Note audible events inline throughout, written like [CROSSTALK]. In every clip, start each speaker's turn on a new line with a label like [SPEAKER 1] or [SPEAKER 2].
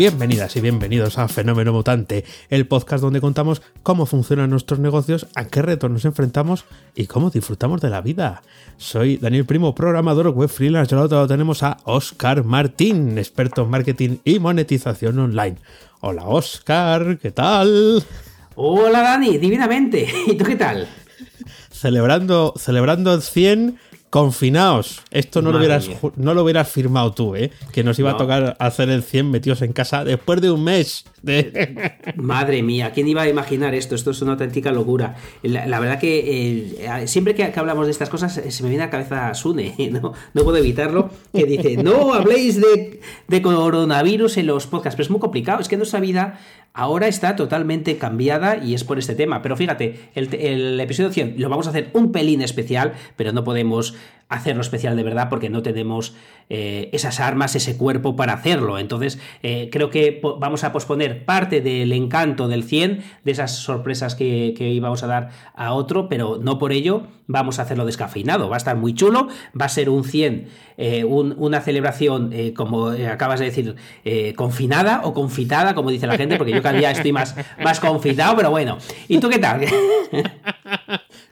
[SPEAKER 1] Bienvenidas y bienvenidos a Fenómeno Mutante, el podcast donde contamos cómo funcionan nuestros negocios, a qué retos nos enfrentamos y cómo disfrutamos de la vida. Soy Daniel Primo, programador web freelance. Al otro lado tenemos a Oscar Martín, experto en marketing y monetización online. Hola Oscar, ¿qué tal?
[SPEAKER 2] Hola Dani, divinamente. [LAUGHS] ¿Y tú qué tal?
[SPEAKER 1] Celebrando, celebrando el 100 confinaos. Esto no lo, hubieras, no lo hubieras firmado tú, ¿eh? Que nos iba a tocar hacer el 100 metidos en casa después de un mes. [LAUGHS]
[SPEAKER 2] Madre mía, ¿quién iba a imaginar esto? Esto es una auténtica locura. La, verdad que eh, siempre que, hablamos de estas cosas eh, se me viene a la cabeza Sune, [LAUGHS] ¿no? no puedo evitarlo, que dice, no habléis de, de coronavirus en los podcasts, pero es muy complicado, es que nuestra vida ahora está totalmente cambiada y es por este tema. Pero fíjate, el, episodio 100 lo vamos a hacer un pelín especial, pero no podemos hacerlo especial de verdad porque no tenemos eh, esas armas, ese cuerpo para hacerlo. Entonces, eh, creo que vamos a posponer parte del encanto del 100, de esas sorpresas que, íbamos a dar a otro, pero no por ello vamos a hacerlo descafeinado. Va a estar muy chulo, va a ser un 100, eh, una celebración, como acabas de decir, confinada o confitada, como dice la gente, porque yo cada día estoy más, más confitado, pero bueno. ¿Y tú qué tal? [LAUGHS]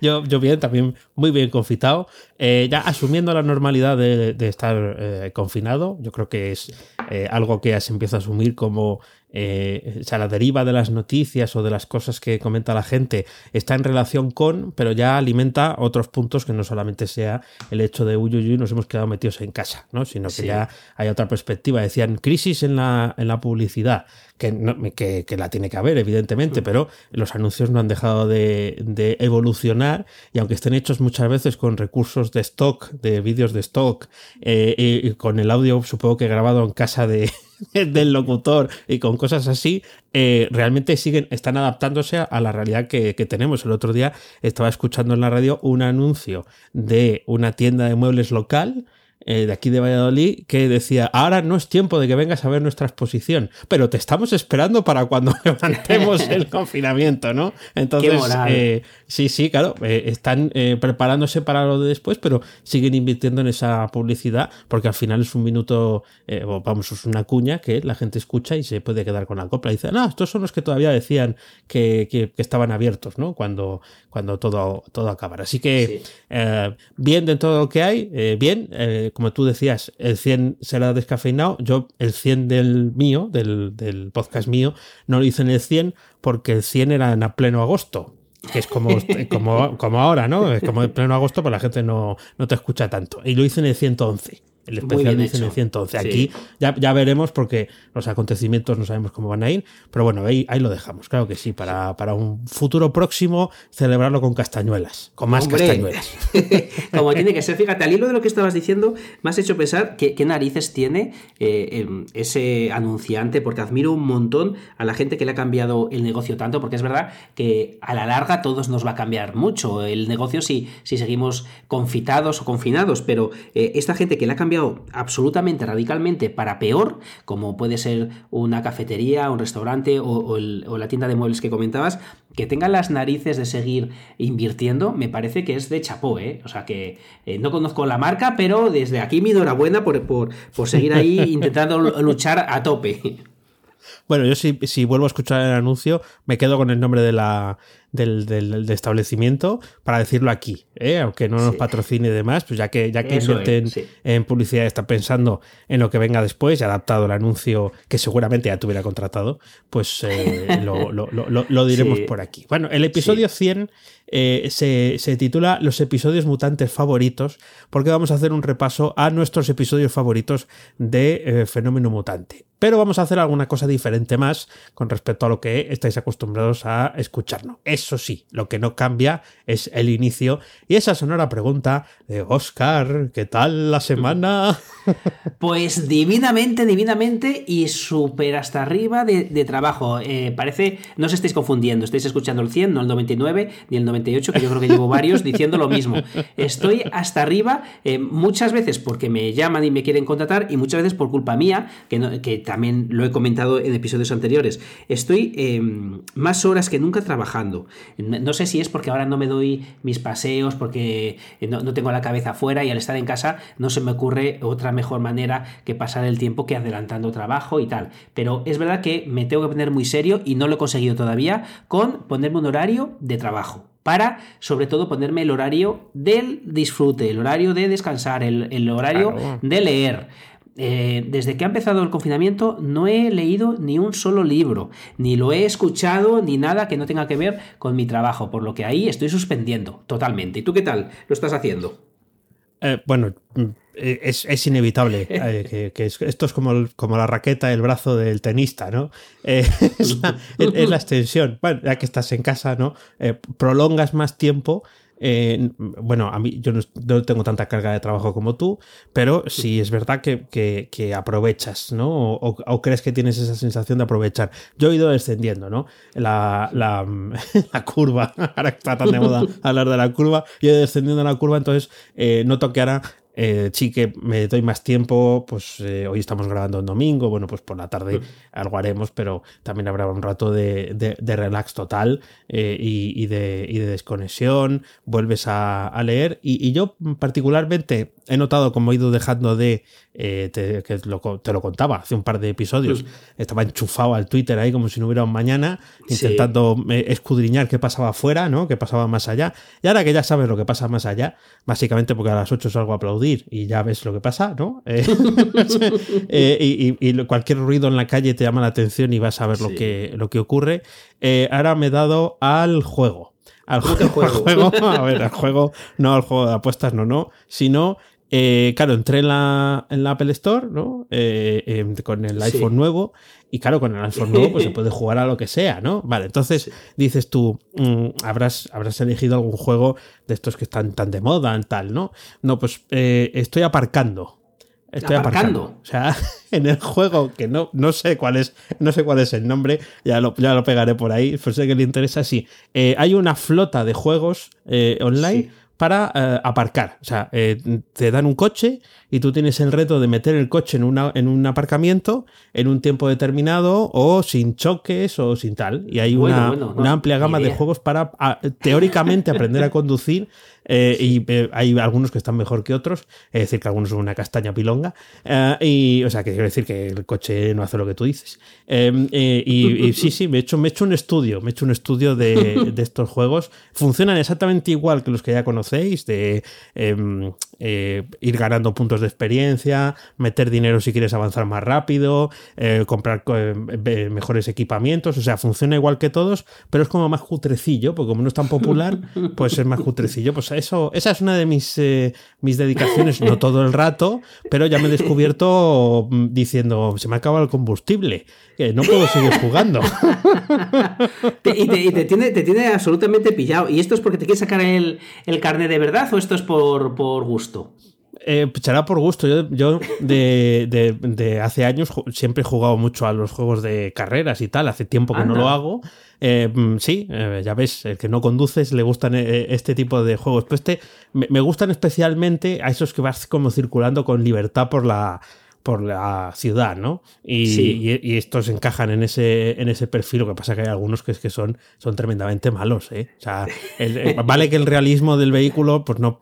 [SPEAKER 1] Yo, yo bien, también muy bien confitado. Ya asumiendo la normalidad de, estar eh, confinado, yo creo que es eh, algo que ya se empieza a asumir como eh, o sea, la deriva de las noticias o de las cosas que comenta la gente está en relación con, pero ya alimenta otros puntos que no solamente sea el hecho de uy, uy, nos hemos quedado metidos en casa, ¿no? sino que ya hay otra perspectiva. Decían crisis en la, en la publicidad, que, que, la tiene que haber, evidentemente, pero los anuncios no han dejado de, de, evolucionar y aunque estén hechos muchas veces con recursos de stock, de vídeos de stock, eh, y con el audio supongo que grabado en casa de [LAUGHS] del locutor y con cosas así, eh, realmente siguen, están adaptándose a la realidad que, que, tenemos. El otro día estaba escuchando en la radio un anuncio de una tienda de muebles local eh, de aquí de Valladolid que decía, ahora no es tiempo de que vengas a ver nuestra exposición, pero te estamos esperando para cuando [LAUGHS] levantemos el [LAUGHS] confinamiento, ¿no? Entonces, eh, sí, sí, claro, eh, están preparándose para lo de después, pero siguen invirtiendo en esa publicidad porque al final es un minuto, vamos, es una cuña que la gente escucha y se puede quedar con la copla. Y dice, no, estos son los que todavía decían que, que, estaban abiertos, ¿no? Cuando, cuando todo, todo acabara. Así que, bien de todo lo que hay, bien como tú decías, el 100 será descafeinado. Yo, el 100 del mío, del, podcast mío, no lo hice en el 100 porque el 100 era en pleno agosto. Que es como, [LAUGHS] como, como ahora, ¿no? Es como en pleno agosto, pues la gente no, no te escucha tanto. Y lo hice en el 111. El especial dice en el 111. Aquí ya, ya, veremos porque los acontecimientos no sabemos cómo van a ir, pero bueno, ahí, ahí lo dejamos. Claro que sí, para, para un futuro próximo celebrarlo con castañuelas, con más castañuelas. [LAUGHS]
[SPEAKER 2] Como tiene que ser. Fíjate, al hilo de lo que estabas diciendo, me has hecho pensar qué narices tiene eh, em, ese anunciante, porque admiro un montón a la gente que le ha cambiado el negocio tanto, porque es verdad que a la larga todos nos va a cambiar mucho el negocio si, si seguimos confitados o confinados, pero eh, esta gente que le ha cambiado absolutamente, radicalmente para peor, como puede ser una cafetería, un restaurante o, la tienda de muebles que comentabas, que tengan las narices de seguir invirtiendo, me parece que es de chapó, ¿eh? O sea que eh, no conozco la marca, pero desde aquí mi enhorabuena por, por, por seguir ahí [LAUGHS] intentando luchar a tope.
[SPEAKER 1] Bueno, yo si, si vuelvo a escuchar el anuncio, me quedo con el nombre de la, del, del, establecimiento para decirlo aquí, ¿eh? aunque no nos patrocine y demás, pues ya que ya que invierten en publicidad está pensando en lo que venga después y adaptado el anuncio que seguramente ya tuviera contratado, pues eh, [LAUGHS] lo, lo, lo, lo, diremos por aquí. Bueno, el episodio 100 eh, se, se, titula Los episodios mutantes favoritos, porque vamos a hacer un repaso a nuestros episodios favoritos de Fenómeno Mutante. Pero vamos a hacer alguna cosa diferente más con respecto a lo que estáis acostumbrados a escucharnos Eso sí, lo que no cambia es el inicio y esa sonora pregunta de Oscar, ¿qué tal la semana? [LAUGHS]
[SPEAKER 2] Pues divinamente, divinamente y súper hasta arriba de, trabajo. Eh, parece, no os estáis confundiendo, estáis escuchando el 100, no el 99 ni el 98, que yo creo que llevo varios diciendo lo mismo. Estoy hasta arriba eh, muchas veces porque me llaman y me quieren contratar y muchas veces por culpa mía, que, que también lo he comentado en episodios anteriores. Estoy em, más horas que nunca trabajando. No sé si es porque ahora no me doy mis paseos, porque no, no tengo la cabeza afuera y al estar en casa no se me ocurre otra mejor manera que pasar el tiempo que adelantando trabajo y tal. Pero es verdad que me tengo que poner muy serio y no lo he conseguido todavía con ponerme un horario de trabajo para sobre todo ponerme el horario del disfrute, el horario de descansar, el, horario de leer. Eh, desde que ha empezado el confinamiento no he leído ni un solo libro, ni lo he escuchado, ni nada que no tenga que ver con mi trabajo, por lo que ahí estoy suspendiendo totalmente. ¿Y tú qué tal? ¿Lo estás haciendo?
[SPEAKER 1] Eh, bueno, mm, eh, es, inevitable. [LAUGHS] Eh, que, esto es como, como la raqueta, el brazo del tenista, ¿no? [LAUGHS] es, la, es, la, extensión. Bueno, ya que estás en casa, ¿no? prolongas más tiempo eh, bueno, a mí yo no, tengo tanta carga de trabajo como tú, pero sí es verdad que, aprovechas, ¿no? O, crees que tienes esa sensación de aprovechar. Yo he ido descendiendo, ¿no? La, la, [LAUGHS] la curva, [LAUGHS] ahora está tan de moda [LAUGHS] hablar de la curva, yo he ido descendiendo la curva, entonces eh, noto que ahora eh, sí que me doy más tiempo, pues eh, hoy estamos grabando en domingo, bueno, pues por la tarde algo haremos, pero también habrá un rato de, relax total eh, y, de, desconexión, vuelves a, leer. Y, yo particularmente he notado como he ido dejando de, te, que lo, te lo contaba hace un par de episodios, estaba enchufado al Twitter ahí como si no hubiera un mañana, intentando escudriñar qué pasaba afuera, ¿no? qué pasaba más allá, y ahora que ya sabes lo que pasa más allá, básicamente porque a las 8 salgo a aplaudir, y ya ves lo que pasa, ¿no? [LAUGHS] Eh, [LAUGHS] eh, y, cualquier ruido en la calle te llama la atención y vas a ver lo, que, lo que ocurre. Eh, ahora me he dado al juego. Al [LAUGHS] juego, a ver, al juego, no al juego de apuestas, no, no, sino claro, entré en la, en la Apple Store, ¿no? Em, con el iPhone nuevo y claro, con el iPhone nuevo pues se puede jugar a lo que sea, ¿no? Vale, entonces dices tú, mm, habrás, habrás elegido algún juego de estos que están tan de moda, tal, ¿no? No, pues eh, estoy aparcando. Estoy aparcando. O sea, [LAUGHS] en el juego, que no, no sé cuál es, no sé cuál es el nombre, ya lo, ya lo pegaré por ahí, pues sé que le interesa, sí. Eh, hay una flota de juegos eh, online para eh, aparcar. O sea, eh, te dan un coche y tú tienes el reto de meter el coche en, una, en un aparcamiento en un tiempo determinado o sin choques o sin tal. Y hay una, amplia gama de juegos para teóricamente aprender a conducir eh, y eh, hay algunos que están mejor que otros, es decir, que algunos son una castaña pilonga, eh, y, o sea, que quiero decir que el coche no hace lo que tú dices. Em, y, [LAUGHS] sí, sí, me he, hecho, me he hecho un estudio, me he hecho un estudio de, [LAUGHS] estos juegos. Funcionan exactamente igual que los que ya conocéis, de em, ir ganando puntos de experiencia, meter dinero si quieres avanzar más rápido, comprar mejores equipamientos, o sea, funciona igual que todos, pero es como más cutrecillo, porque como no es tan popular, [LAUGHS] pues es más cutrecillo, pues eso, esa es una de mis, eh, mis dedicaciones, no todo el rato, pero ya me he descubierto mm, diciendo, se me ha acabado el combustible, que no puedo seguir jugando. [LAUGHS]
[SPEAKER 2] y te, tiene, te, tiene, absolutamente pillado. ¿Y esto es porque te quieres sacar el, el carnet de verdad o esto es por, por gusto?
[SPEAKER 1] Eh, será por gusto. Yo, yo de, de, hace años siempre he jugado mucho a los juegos de carreras y tal. Hace tiempo que no lo hago. Eh, mm, sí, eh, ya ves, el que no conduces le gustan este tipo de juegos. Pero este me, gustan especialmente a esos que vas como circulando con libertad por la por la ciudad, ¿no? Y, estos encajan en ese, en ese perfil. Lo que pasa que hay algunos que es que son, son tremendamente malos, ¿eh? O sea, [LAUGHS] vale que el realismo del vehículo, pues no,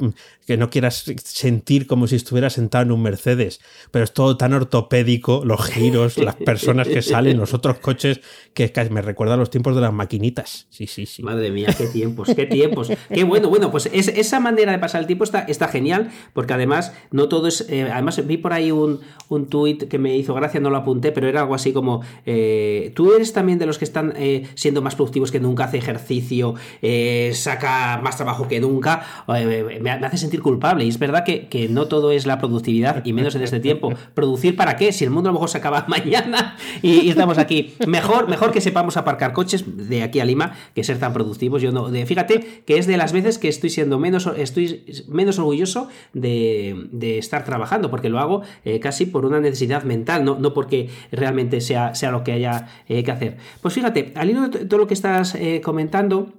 [SPEAKER 1] que no quieras sentir como si estuvieras sentado en un Mercedes, pero es todo tan ortopédico, los giros, las personas que salen, los otros coches, que, me recuerda a los tiempos de las maquinitas. Sí, sí, sí.
[SPEAKER 2] Madre mía, qué tiempos, qué tiempos. Qué bueno, bueno, pues esa manera de pasar el tiempo está, está genial, porque además no todo es. Eh, además, vi por ahí un un tuit que me hizo gracia, no lo apunté, pero era algo así como, eh, tú eres también de los que están eh, siendo más productivos que nunca, hace ejercicio, eh, saca más trabajo que nunca, me, hace sentir culpable. Y es verdad que, no todo es la productividad, y menos en este tiempo. ¿Producir para qué? Si el mundo a se acaba [LAUGHS] mañana y, estamos aquí. Mejor, mejor que sepamos aparcar coches de aquí a Lima que ser tan productivos. Yo no, fíjate que es de las veces que estoy siendo menos, estoy menos orgulloso de, de estar trabajando, porque lo hago casi por una necesidad mental, no, no porque realmente sea, sea lo que haya eh, que hacer. Pues fíjate, al hilo de todo lo que estás eh, comentando,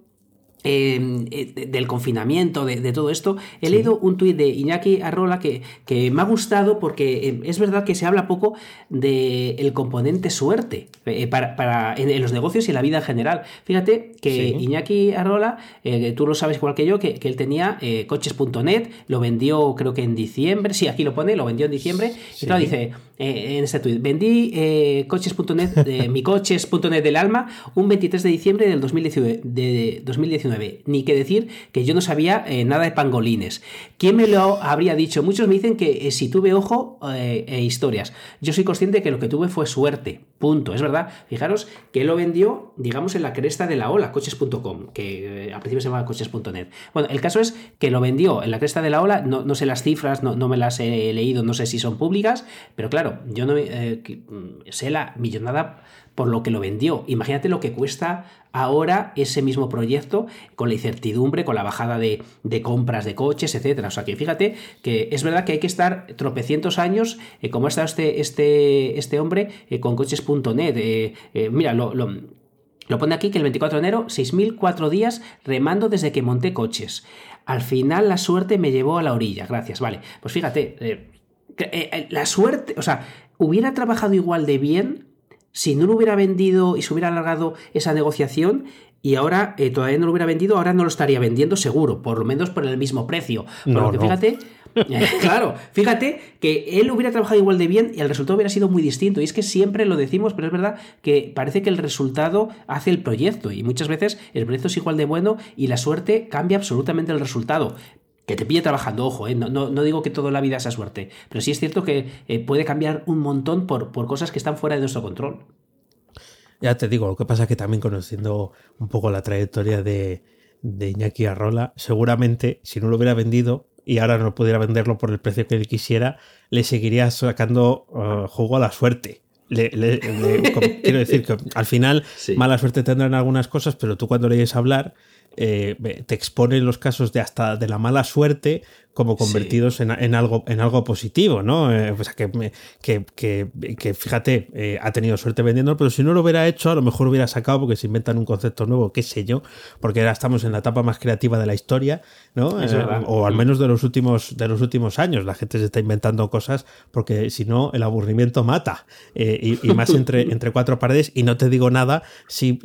[SPEAKER 2] Em, eh, del confinamiento, de, todo esto, he leído un tuit de Iñaki Arrola que, que, me ha gustado porque em, es verdad que se habla poco del componente suerte eh, para, en, los negocios y en la vida en general. Fíjate que Iñaki Arrola, eh, tú lo sabes igual que yo, que, él tenía coches.net, lo vendió creo que en diciembre, sí, aquí lo pone, lo vendió en diciembre, y claro, dice en este tuit, vendí coches.net, [LAUGHS] mi coches.net del alma, un 23 de diciembre del 2019. De 2019 ni que decir que yo no sabía eh, nada de pangolines. ¿Quién me lo habría dicho? Muchos me dicen que eh, si tuve ojo eh, e historias. Yo soy consciente de que lo que tuve fue suerte. Punto. Es verdad. Fijaros que lo vendió, digamos, en la cresta de la ola, coches.com, que al principio se llamaba coches.net. Bueno, el caso es que lo vendió en la cresta de la ola. No, sé las cifras, no, no, me las he leído, no sé si son públicas, pero claro, yo no mm, sé la millonada por lo que lo vendió. Imagínate lo que cuesta ahora ese mismo proyecto con la incertidumbre, con la bajada de, compras de coches, etcétera. O sea que fíjate que es verdad que hay que estar tropecientos años, eh, como ha estado este, este, este hombre eh, con coches.net. Eh, mira, lo, lo pone aquí que el 24 de enero, 6.004 días remando desde que monté coches. Al final la suerte me llevó a la orilla. Gracias, vale. Pues fíjate, la suerte, o sea, hubiera trabajado igual de bien si no lo hubiera vendido y se hubiera alargado esa negociación y ahora eh, todavía no lo hubiera vendido, ahora no lo estaría vendiendo seguro, por lo menos por el mismo precio. Por fíjate, [LAUGHS] claro, fíjate que él hubiera trabajado igual de bien y el resultado hubiera sido muy distinto. Y es que siempre lo decimos, pero es verdad que parece que el resultado hace el proyecto y muchas veces el proyecto es igual de bueno y la suerte cambia absolutamente el resultado que te pille trabajando, ojo, ¿eh? no, digo que toda la vida sea suerte, pero sí es cierto que eh, puede cambiar un montón por, por cosas que están fuera de nuestro control.
[SPEAKER 1] Ya te digo, lo que pasa es que también conociendo un poco la trayectoria de, de Iñaki Arrola, seguramente si no lo hubiera vendido y ahora no pudiera venderlo por el precio que él quisiera, le seguiría sacando uh, juego a la suerte. [LAUGHS] quiero decir que al final mala suerte tendrán algunas cosas, pero tú cuando leyes hablar eh, te exponen los casos de hasta de la mala suerte como convertidos en, algo, en algo positivo, ¿no? Eh, o sea, que, que, que, fíjate, eh, ha tenido suerte vendiendo, pero si no lo hubiera hecho, a lo mejor hubiera sacado porque se inventan un concepto nuevo, qué sé yo, porque ahora estamos en la etapa más creativa de la historia, ¿no? Eh, o al menos de los, últimos, de los últimos años. La gente se está inventando cosas porque si no, el aburrimiento mata. Y, más entre, [LAUGHS] entre cuatro paredes, y no te digo nada si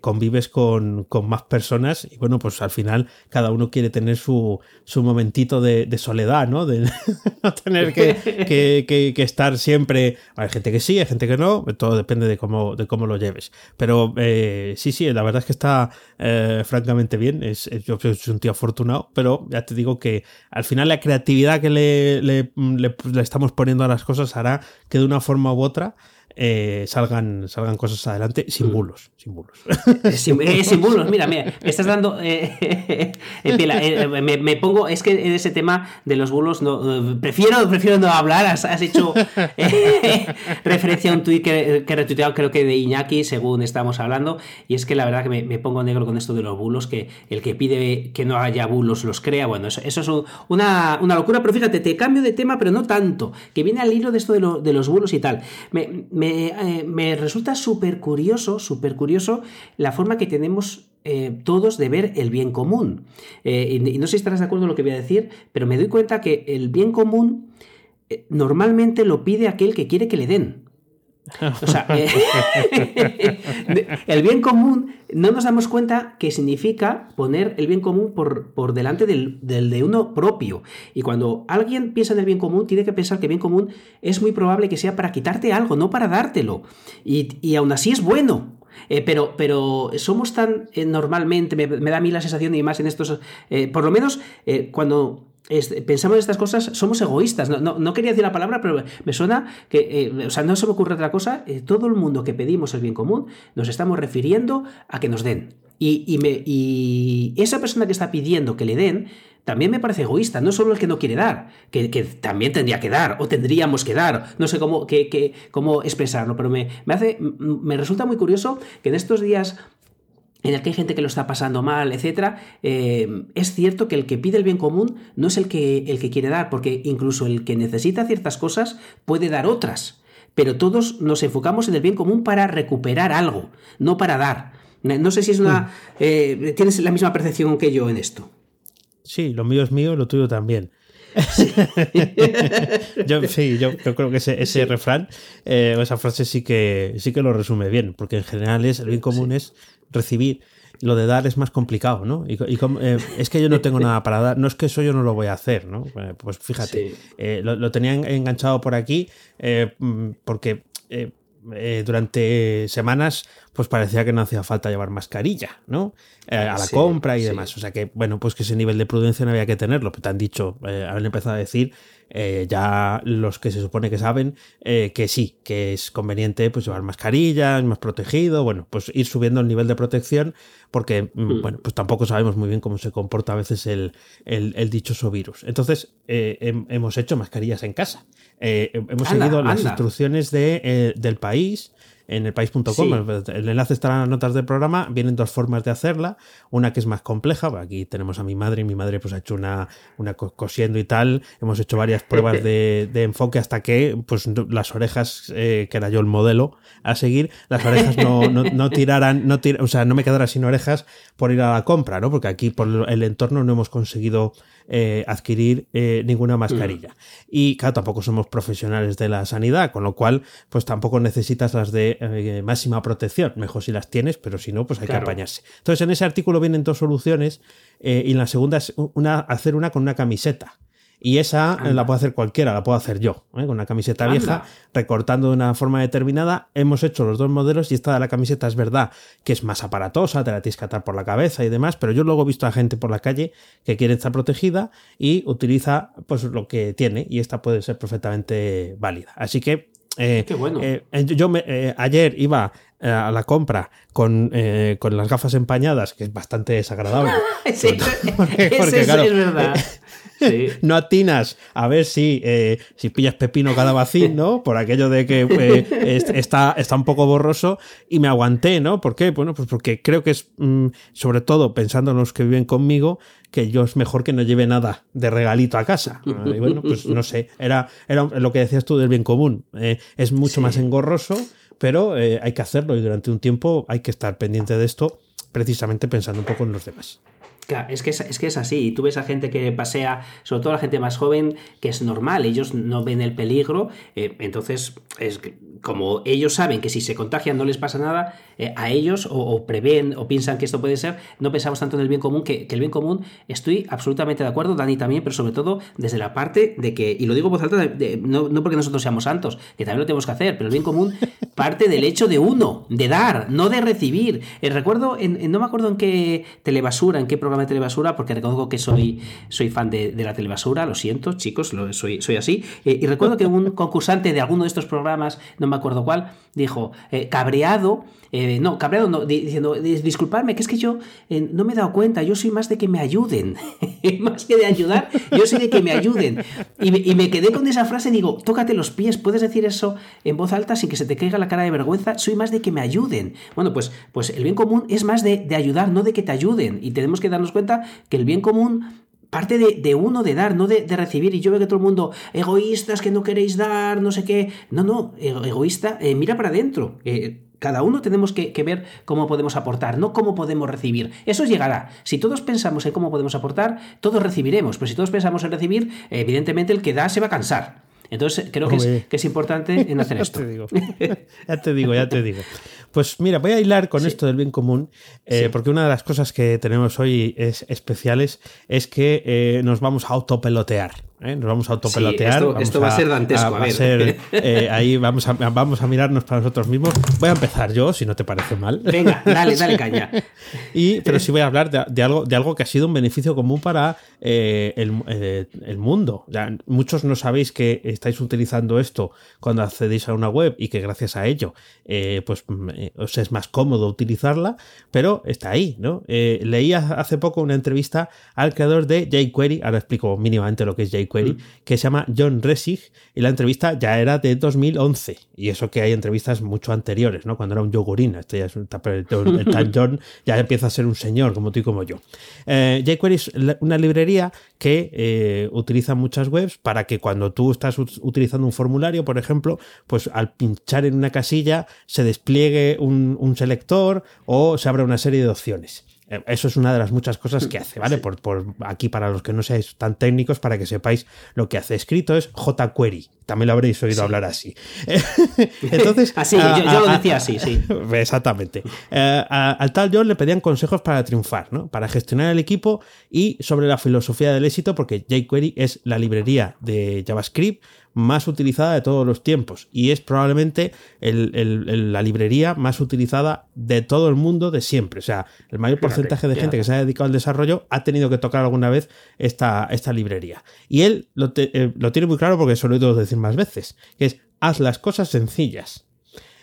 [SPEAKER 1] convives con, con más personas, y bueno, pues al final cada uno quiere tener su, su momentito de, soledad, ¿no? De [LAUGHS] no tener que, estar siempre. Hay gente que sí, hay gente que no, todo depende de cómo, de cómo lo lleves. Pero eh, sí, sí, la verdad es que está eh, francamente bien. Es, yo soy un tío afortunado, pero ya te digo que al final la creatividad que le, le estamos poniendo a las cosas hará que de una forma u otra eh, salgan, salgan cosas adelante sin mm. bulos. Sin bulos.
[SPEAKER 2] Eh, eh, sin, [LAUGHS] bulos, mira, mira, me estás dando. [LAUGHS] me, pongo. Es que en ese tema de los bulos no, prefiero, prefiero no hablar. Has, hecho [LAUGHS] referencia a un tuit que, que he retuiteado, creo que de Iñaki, según estamos hablando. Y es que la verdad que me, pongo negro con esto de los bulos, que el que pide que no haya bulos los crea. Bueno, eso, es una, una, locura. Pero fíjate, te cambio de tema, pero no tanto. Que viene al hilo de esto de, de los bulos y tal. me eh, me, resulta súper curioso, súper curioso la forma que tenemos eh, todos de ver el bien común. Eh, y, no sé si estarás de acuerdo con lo que voy a decir, pero me doy cuenta que el bien común normalmente lo pide aquel que quiere que le den. O sea, [LAUGHS] el bien común no nos damos cuenta que significa poner el bien común por, por delante del, de uno propio. Y cuando alguien piensa en el bien común, tiene que pensar que el bien común es muy probable que sea para quitarte algo, no para dártelo. Y, y aún así es bueno. Eh, pero, pero somos tan eh, normalmente, me, da a mí la sensación y más en estos, eh, por lo menos cuando pensamos en estas cosas, somos egoístas. No, quería decir la palabra, pero me suena que, eh, o sea, no se me ocurre otra cosa. Eh, todo el mundo que pedimos el bien común nos estamos refiriendo a que nos den. Y, me, y esa persona que está pidiendo que le den, también me parece egoísta, no solo el que no quiere dar, que, también tendría que dar, o tendríamos que dar, no sé cómo, cómo expresarlo, pero me, me, hace, me resulta muy curioso que en estos días en el que hay gente que lo está pasando mal, etc., eh, es cierto que el que pide el bien común no es el que, el que quiere dar, porque incluso el que necesita ciertas cosas puede dar otras. Pero todos nos enfocamos en el bien común para recuperar algo, no para dar. No sé si es una. Mm. Eh, ¿Tienes la misma percepción que yo en esto?
[SPEAKER 1] Sí, lo mío es mío, lo tuyo también. Sí. [LAUGHS] yo, sí, yo, creo que ese, refrán eh, o esa frase sí que, sí que lo resume bien, porque en general es el bien común es recibir. Lo de dar es más complicado, ¿no? Y, eh, es que yo no tengo nada para dar, no es que eso yo no lo voy a hacer, ¿no? Eh, pues fíjate, eh, lo, lo, tenía enganchado por aquí mm, porque durante semanas pues parecía que no hacía falta llevar mascarilla, ¿no? a la compra y demás. O sea que, bueno, pues que ese nivel de prudencia no había que tenerlo. Pero te han dicho, eh, han empezado a decir eh, ya los que se supone que saben eh, que sí, que es conveniente pues llevar mascarillas, más protegido, bueno, pues ir subiendo el nivel de protección porque, mm, mm. bueno, pues tampoco sabemos muy bien cómo se comporta a veces el, el, dichoso virus. Entonces, eh, hemos hecho mascarillas en casa. hemos seguido las instrucciones de, del país en el país.com. El enlace está en las notas del programa. Vienen dos formas de hacerla. Una que es más compleja. Aquí tenemos a mi madre y mi madre pues ha hecho una, una cosiendo y tal. Hemos hecho varias pruebas [LAUGHS] de, enfoque hasta que pues las orejas, eh, que era yo el modelo a seguir, las orejas no, no, tiraran, no o sea, no me quedara sin orejas por ir a la compra, ¿no? Porque aquí por el entorno no hemos conseguido eh, adquirir eh, ninguna mascarilla. Mm. Y claro, tampoco somos profesionales de la sanidad, con lo cual, pues tampoco necesitas las de eh, máxima protección. Mejor si las tienes, pero si no, pues hay que apañarse. Entonces, en ese artículo vienen dos soluciones y en la segunda es una, hacer una con una camiseta. Y esa eh, la puede hacer cualquiera, la puedo hacer yo, ¿eh? con una camiseta vieja, recortando de una forma determinada. Hemos hecho los dos modelos y esta de la camiseta es verdad que es más aparatosa, te la tienes que atar por la cabeza y demás, pero yo luego he visto a gente por la calle que quiere estar protegida y utiliza pues lo que tiene y esta puede ser perfectamente válida. Así que eh, Qué bueno. yo me, ayer iba a la compra con, con, las gafas empañadas, que es bastante desagradable. [LAUGHS]
[SPEAKER 2] sí, [LAUGHS] porque, es verdad. [LAUGHS]
[SPEAKER 1] no atinas a ver si, eh, si pillas pepino cada vacín, ¿no? Por aquello de que eh, está, está un poco borroso y me aguanté, ¿no? ¿Por qué? Bueno, pues porque creo que es, mm, sobre todo pensando en los que viven conmigo, que yo es mejor que no lleve nada de regalito a casa. [LAUGHS] Y bueno, pues no sé, era, era lo que decías tú del bien común. Eh, es mucho más engorroso, pero hay que hacerlo y durante un tiempo hay que estar pendiente de esto precisamente pensando un poco en los demás
[SPEAKER 2] es que es, que es así. Y tú ves a gente que pasea, sobre todo la gente más joven, que es normal, ellos no ven el peligro, eh, entonces es como ellos saben que si se contagian no les pasa nada, eh, a ellos o, prevén o piensan que esto puede ser, no pensamos tanto en el bien común, que, el bien común estoy absolutamente de acuerdo, Dani también, pero sobre todo desde la parte de que, y lo digo por alta, no, porque nosotros seamos santos, que también lo tenemos que hacer, pero el bien común [LAUGHS] parte del hecho de uno, de dar, no de recibir. Eh, recuerdo, en, no me acuerdo en qué telebasura, en qué programa de telebasura, porque reconozco que soy, soy fan de, la telebasura, lo siento, chicos, lo, soy, soy así, eh, y recuerdo que un [LAUGHS] concursante de alguno de estos programas, no me acuerdo cuál, dijo, eh, cabreado, eh, no, cabreado no, diciendo, disculpadme, que es que yo eh, no me he dado cuenta, yo soy más de que me ayuden, [LAUGHS] más que de ayudar, yo soy de que me ayuden. Y me, quedé con esa frase y digo, tócate los pies, puedes decir eso en voz alta sin que se te caiga la cara de vergüenza, soy más de que me ayuden. Bueno, pues, pues el bien común es más de, ayudar, no de que te ayuden. Y tenemos que darnos cuenta que el bien común parte de, uno de dar, no de, recibir. Y yo veo que todo el mundo, egoístas que no queréis dar, no sé qué. No, no, egoísta, eh, mira para adentro. Eh, cada uno tenemos que, ver cómo podemos aportar, no cómo podemos recibir. Eso llegará. Si todos pensamos en cómo podemos aportar, todos recibiremos. Pero si todos pensamos en recibir, evidentemente el que da se va a cansar. Entonces creo que es, que es, importante en hacer [LAUGHS] esto.
[SPEAKER 1] ya te digo, ya te digo, ya te digo. Pues mira, voy a hilar con esto del bien común, eh, porque una de las cosas que tenemos hoy es especiales es que eh, nos vamos a autopelotear. ¿Eh? Nos vamos a autopelotear.
[SPEAKER 2] esto, va a ser dantesco. A,
[SPEAKER 1] ver. [LAUGHS] Eh, ahí vamos a, vamos a mirarnos para nosotros mismos. Voy a empezar yo, si no te parece mal.
[SPEAKER 2] Venga, dale, dale [LAUGHS] caña.
[SPEAKER 1] y, pero sí voy a hablar de, algo, de algo que ha sido un beneficio común para eh, el, mundo. Ya, muchos no sabéis que estáis utilizando esto cuando accedéis a una web y que gracias a ello pues os es más cómodo utilizarla, pero está ahí, ¿no? leí hace poco una entrevista al creador de jQuery, ahora explico mínimamente lo que es jQuery, mm. que se llama John Resig, y la entrevista ya era de 2011, y eso que hay entrevistas mucho anteriores, ¿no? Cuando era un yogurín, este ya es un, el, [LAUGHS] John ya empieza a ser un señor, como tú y como yo. Eh, jQuery es una librería que eh, utiliza muchas webs para que cuando tú estás utilizando un formulario, por ejemplo, pues al pinchar en una casilla se despliegue un, un selector o se abra una serie de opciones. Eh, eso es una de las muchas cosas que [LAUGHS] hace, ¿vale? Por, aquí, para los que no seáis tan técnicos, para que sepáis lo que hace. Escrito es jQuery. También lo habréis oído hablar así. [LAUGHS]
[SPEAKER 2] Entonces. [LAUGHS] así, yo, lo decía así, sí. [LAUGHS]
[SPEAKER 1] Exactamente. Eh, al tal John le pedían consejos para triunfar, ¿no? Para gestionar el equipo y sobre la filosofía del éxito, porque jQuery es la librería de JavaScript más utilizada de todos los tiempos y es probablemente la librería más utilizada de todo el mundo de siempre. O sea, el mayor porcentaje de gente que se ha dedicado al desarrollo ha tenido que tocar alguna vez esta, esta librería. Y él lo, eh, lo tiene muy claro porque se lo he oído decir más veces, que es haz las cosas sencillas.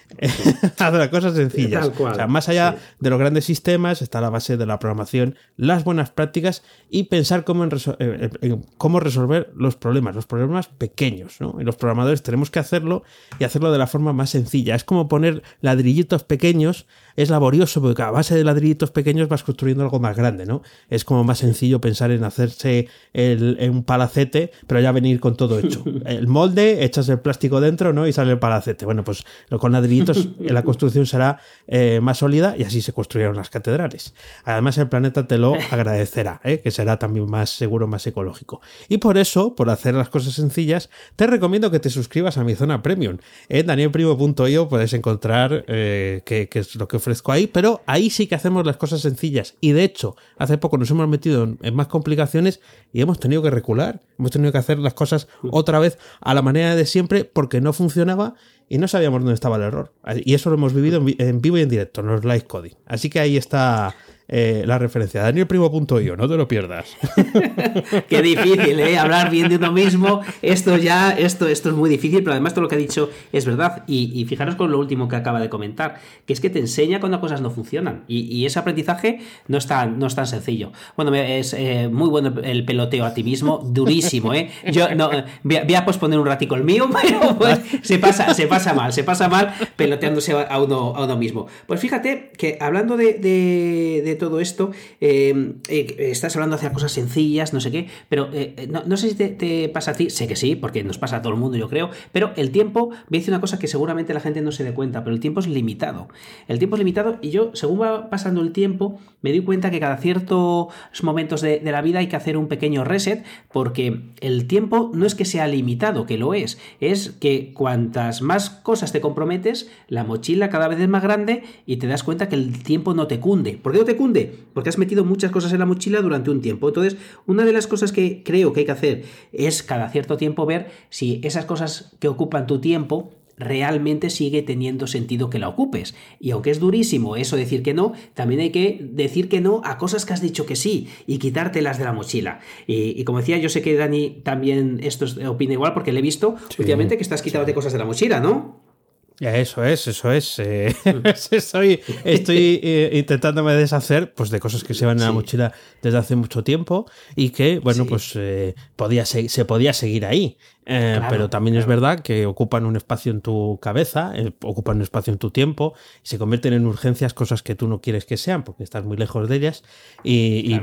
[SPEAKER 1] [LAUGHS] Hacer cosas sencillas. O sea, más allá de los grandes sistemas está la base de la programación, las buenas prácticas y pensar cómo, eh, cómo resolver los problemas, los problemas pequeños. ¿no? Y los programadores tenemos que hacerlo y hacerlo de la forma más sencilla. Es como poner ladrillitos pequeños es laborioso porque a base de ladrillitos pequeños vas construyendo algo más grande, ¿no? Es como más sencillo pensar en hacerse el, un palacete, pero ya venir con todo hecho. [LAUGHS] El molde, echas el plástico dentro, ¿no? Y sale el palacete. Bueno, pues con ladrillitos la construcción será eh, más sólida y así se construyeron las catedrales. Además, el planeta te lo [LAUGHS] agradecerá, ¿eh? que será también más seguro, más ecológico. Y por eso, por hacer las cosas sencillas, te recomiendo que te suscribas a mi zona premium. En danielprimo.io puedes encontrar eh, qué, es lo que ofrezco ahí, pero ahí sí que hacemos las cosas sencillas. Y de hecho, hace poco nos hemos metido en, más complicaciones y hemos tenido que recular. Hemos tenido que hacer las cosas otra vez a la manera de siempre porque no funcionaba y no sabíamos dónde estaba el error. Y eso lo hemos vivido en, vivo y en directo, en los live coding. Así que ahí está eh, la referencia. Danielprimo.io, no te lo pierdas. [LAUGHS]
[SPEAKER 2] Qué difícil, ¿eh? Hablar bien de uno mismo. Esto ya, esto, esto es muy difícil, pero además todo lo que ha dicho es verdad. Y, fijaros con lo último que acaba de comentar, que es que te enseña cuando cosas no funcionan. Y, ese aprendizaje no es tan, no es tan sencillo. Bueno, es eh, muy bueno el peloteo a ti mismo, durísimo, ¿eh? Yo no, voy, a, posponer un ratico el mío, [LAUGHS] pero pues, se, pasa, se pasa mal, se pasa mal peloteándose a uno, a uno mismo. Pues fíjate que hablando de todo esto, eh, eh, estás hablando hacer cosas sencillas, no sé qué, pero eh, no, sé si te, pasa a ti, sé que sí, porque nos pasa a todo el mundo, yo creo, pero el tiempo, voy a decir una cosa que seguramente la gente no se dé cuenta, pero el tiempo es limitado. El tiempo es limitado y yo, según va pasando el tiempo, me doy cuenta que cada ciertos momentos de, de la vida hay que hacer un pequeño reset, porque el tiempo no es que sea limitado, que lo es, es que cuantas más cosas te comprometes, la mochila cada vez es más grande y te das cuenta que el tiempo no te cunde. ¿Por qué no te cunde? Porque has metido muchas cosas en la mochila durante un tiempo. Entonces, una de las cosas que creo que hay que hacer es cada cierto tiempo ver si esas cosas que ocupan tu tiempo realmente sigue teniendo sentido que la ocupes. Y aunque es durísimo eso decir que no, también hay que decir que no a cosas que has dicho que sí y quitártelas de la mochila. Y, como decía, yo sé que Dani también esto opina igual porque le he visto últimamente que estás quitándote cosas de la mochila, ¿no?
[SPEAKER 1] Eso es, eso es. Eh, [LAUGHS] estoy estoy [LAUGHS] eh, intentándome deshacer pues, de cosas que se van en la mochila desde hace mucho tiempo y que, bueno, pues eh, podía se podía seguir ahí. Eh, pero también es verdad que ocupan un espacio en tu cabeza, eh, ocupan un espacio en tu tiempo, y se convierten en urgencias, cosas que tú no quieres que sean, porque estás muy lejos de ellas, y,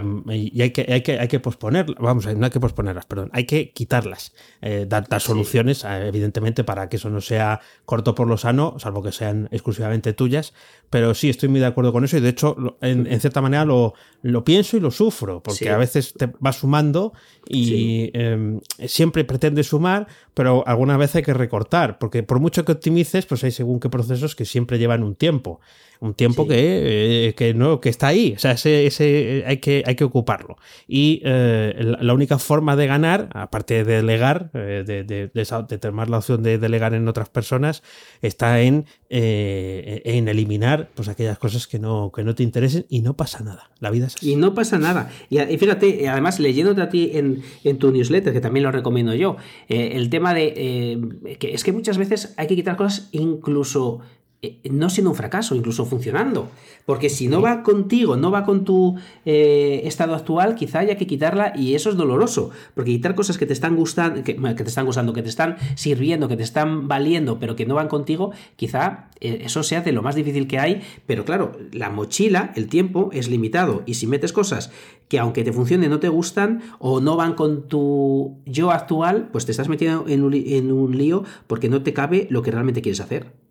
[SPEAKER 1] hay, que, hay, que, hay que posponerlas, vamos, no hay que posponerlas, perdón, hay que quitarlas, eh, dar, soluciones, evidentemente, para que eso no sea corto por lo sano, salvo que sean exclusivamente tuyas, pero sí estoy muy de acuerdo con eso, y de hecho, en, cierta manera lo, lo, pienso y lo sufro, porque a veces te vas sumando y em, siempre pretendes sumar, pero alguna vez hay que recortar, porque por mucho que optimices, pues hay según qué procesos que siempre llevan un tiempo. Un tiempo que, eh, que, no, que está ahí, o sea, ese, ese hay, que, hay que ocuparlo. Y eh, la única forma de ganar, aparte de delegar, de, de, de, de, tomar la opción de delegar en otras personas, está en, en eliminar pues, aquellas cosas que no, que no te interesen y no pasa nada. La vida es así.
[SPEAKER 2] Y no pasa nada. Y, fíjate, además, leyéndote a ti en, en, tu newsletter, que también lo recomiendo yo, el tema de que es que muchas veces hay que quitar cosas incluso eh, no siendo un fracaso, incluso funcionando. Porque si no va contigo, no va con tu eh, estado actual, quizá haya que quitarla y eso es doloroso. Porque quitar cosas que te están gustando, que, te están gustando, que te están sirviendo, que te están valiendo, pero que no van contigo, quizá eh, eso sea de lo más difícil que hay. Pero claro, la mochila, el tiempo es limitado. Y si metes cosas que aunque te funcionen no te gustan o no van con tu yo actual, pues te estás metiendo en en un lío porque no te cabe lo que realmente quieres hacer.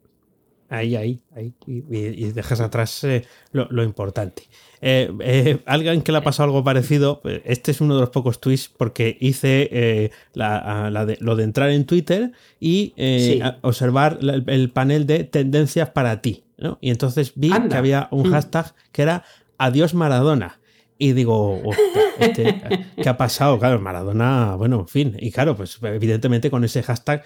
[SPEAKER 1] Ahí, ahí, ahí. Y, dejas atrás eh, lo, importante. Eh, eh, alguien que le ha pasado algo parecido, este es uno de los pocos tweets porque hice lo de entrar en Twitter y observar el, panel de tendencias para ti. Y entonces vi que había un mm. hashtag que era Adiós Maradona. Y digo, este, ¿qué ha pasado? Claro, Maradona, bueno, en fin. Y claro, pues evidentemente con ese hashtag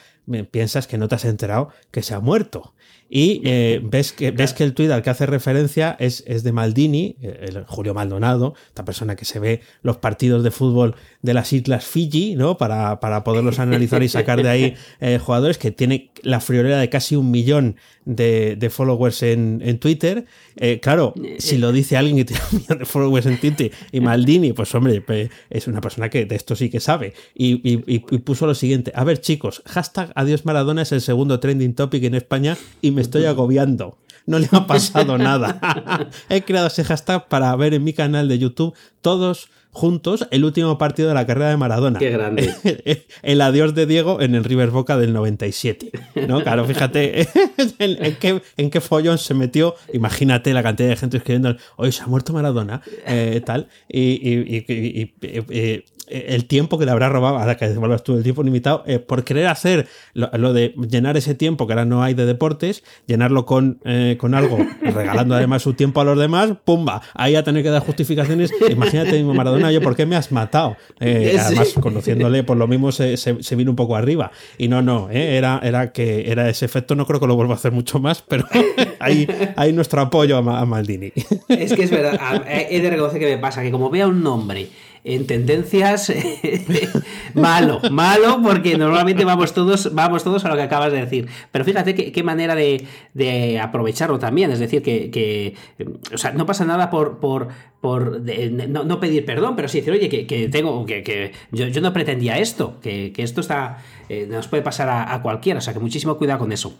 [SPEAKER 1] piensas que no te has enterado que se ha muerto. Y eh, ves, que, ves que el tuit al que hace referencia es, es de Maldini, eh, el Julio Maldonado, esta persona que se ve los partidos de fútbol de las islas Fiji, ¿no? Para, para poderlos analizar y sacar de ahí [LAUGHS] eh, jugadores, que tiene la friolera de casi un millón de, de followers en, en Twitter. claro, si lo dice alguien que tiene un millón de followers en Twitter y Maldini, pues hombre, es una persona que de esto sí que sabe. Y, y, y puso lo siguiente, a ver chicos, hashtag Adiós Maradona es el segundo trending topic en España y me estoy agobiando. No le ha pasado nada. [LAUGHS] He creado ese hashtag para ver en mi canal de YouTube todos juntos el último partido de la carrera de Maradona.
[SPEAKER 2] Qué grande. [LAUGHS]
[SPEAKER 1] el adiós de Diego en el River Boca del 97. ¿no? Claro, fíjate [LAUGHS] en, qué, en qué follón se metió. Imagínate la cantidad de gente escribiendo, hoy se ha muerto Maradona, eh, tal. Y, y, el tiempo que le habrá robado, ahora que devuelvas tú el tiempo limitado, eh, por querer hacer lo, de llenar ese tiempo que ahora no hay de deportes, llenarlo con, eh, con algo, [LAUGHS] regalando además su tiempo a los demás, ¡pumba! Ahí a tener que dar justificaciones. Imagínate mismo Maradona, yo, ¿por qué me has matado? Eh, además, conociéndole, por lo mismo se, se, vino un poco arriba. Y no, no, era, era que era ese efecto, no creo que lo vuelva a hacer mucho más, pero [LAUGHS] hay, hay nuestro apoyo a, a Maldini.
[SPEAKER 2] Es que es verdad, he de reconocer que me pasa, que como vea un nombre en tendencias [LAUGHS] malo, malo porque normalmente vamos todos, vamos todos a lo que acabas de decir. Pero fíjate qué, manera de, aprovecharlo también, es decir, que, o sea, no pasa nada por, por, por no, pedir perdón, pero sí decir, oye, que, tengo, que, yo, yo, no pretendía esto, que, esto está, eh, nos puede pasar a cualquiera, o sea, que muchísimo cuidado con eso.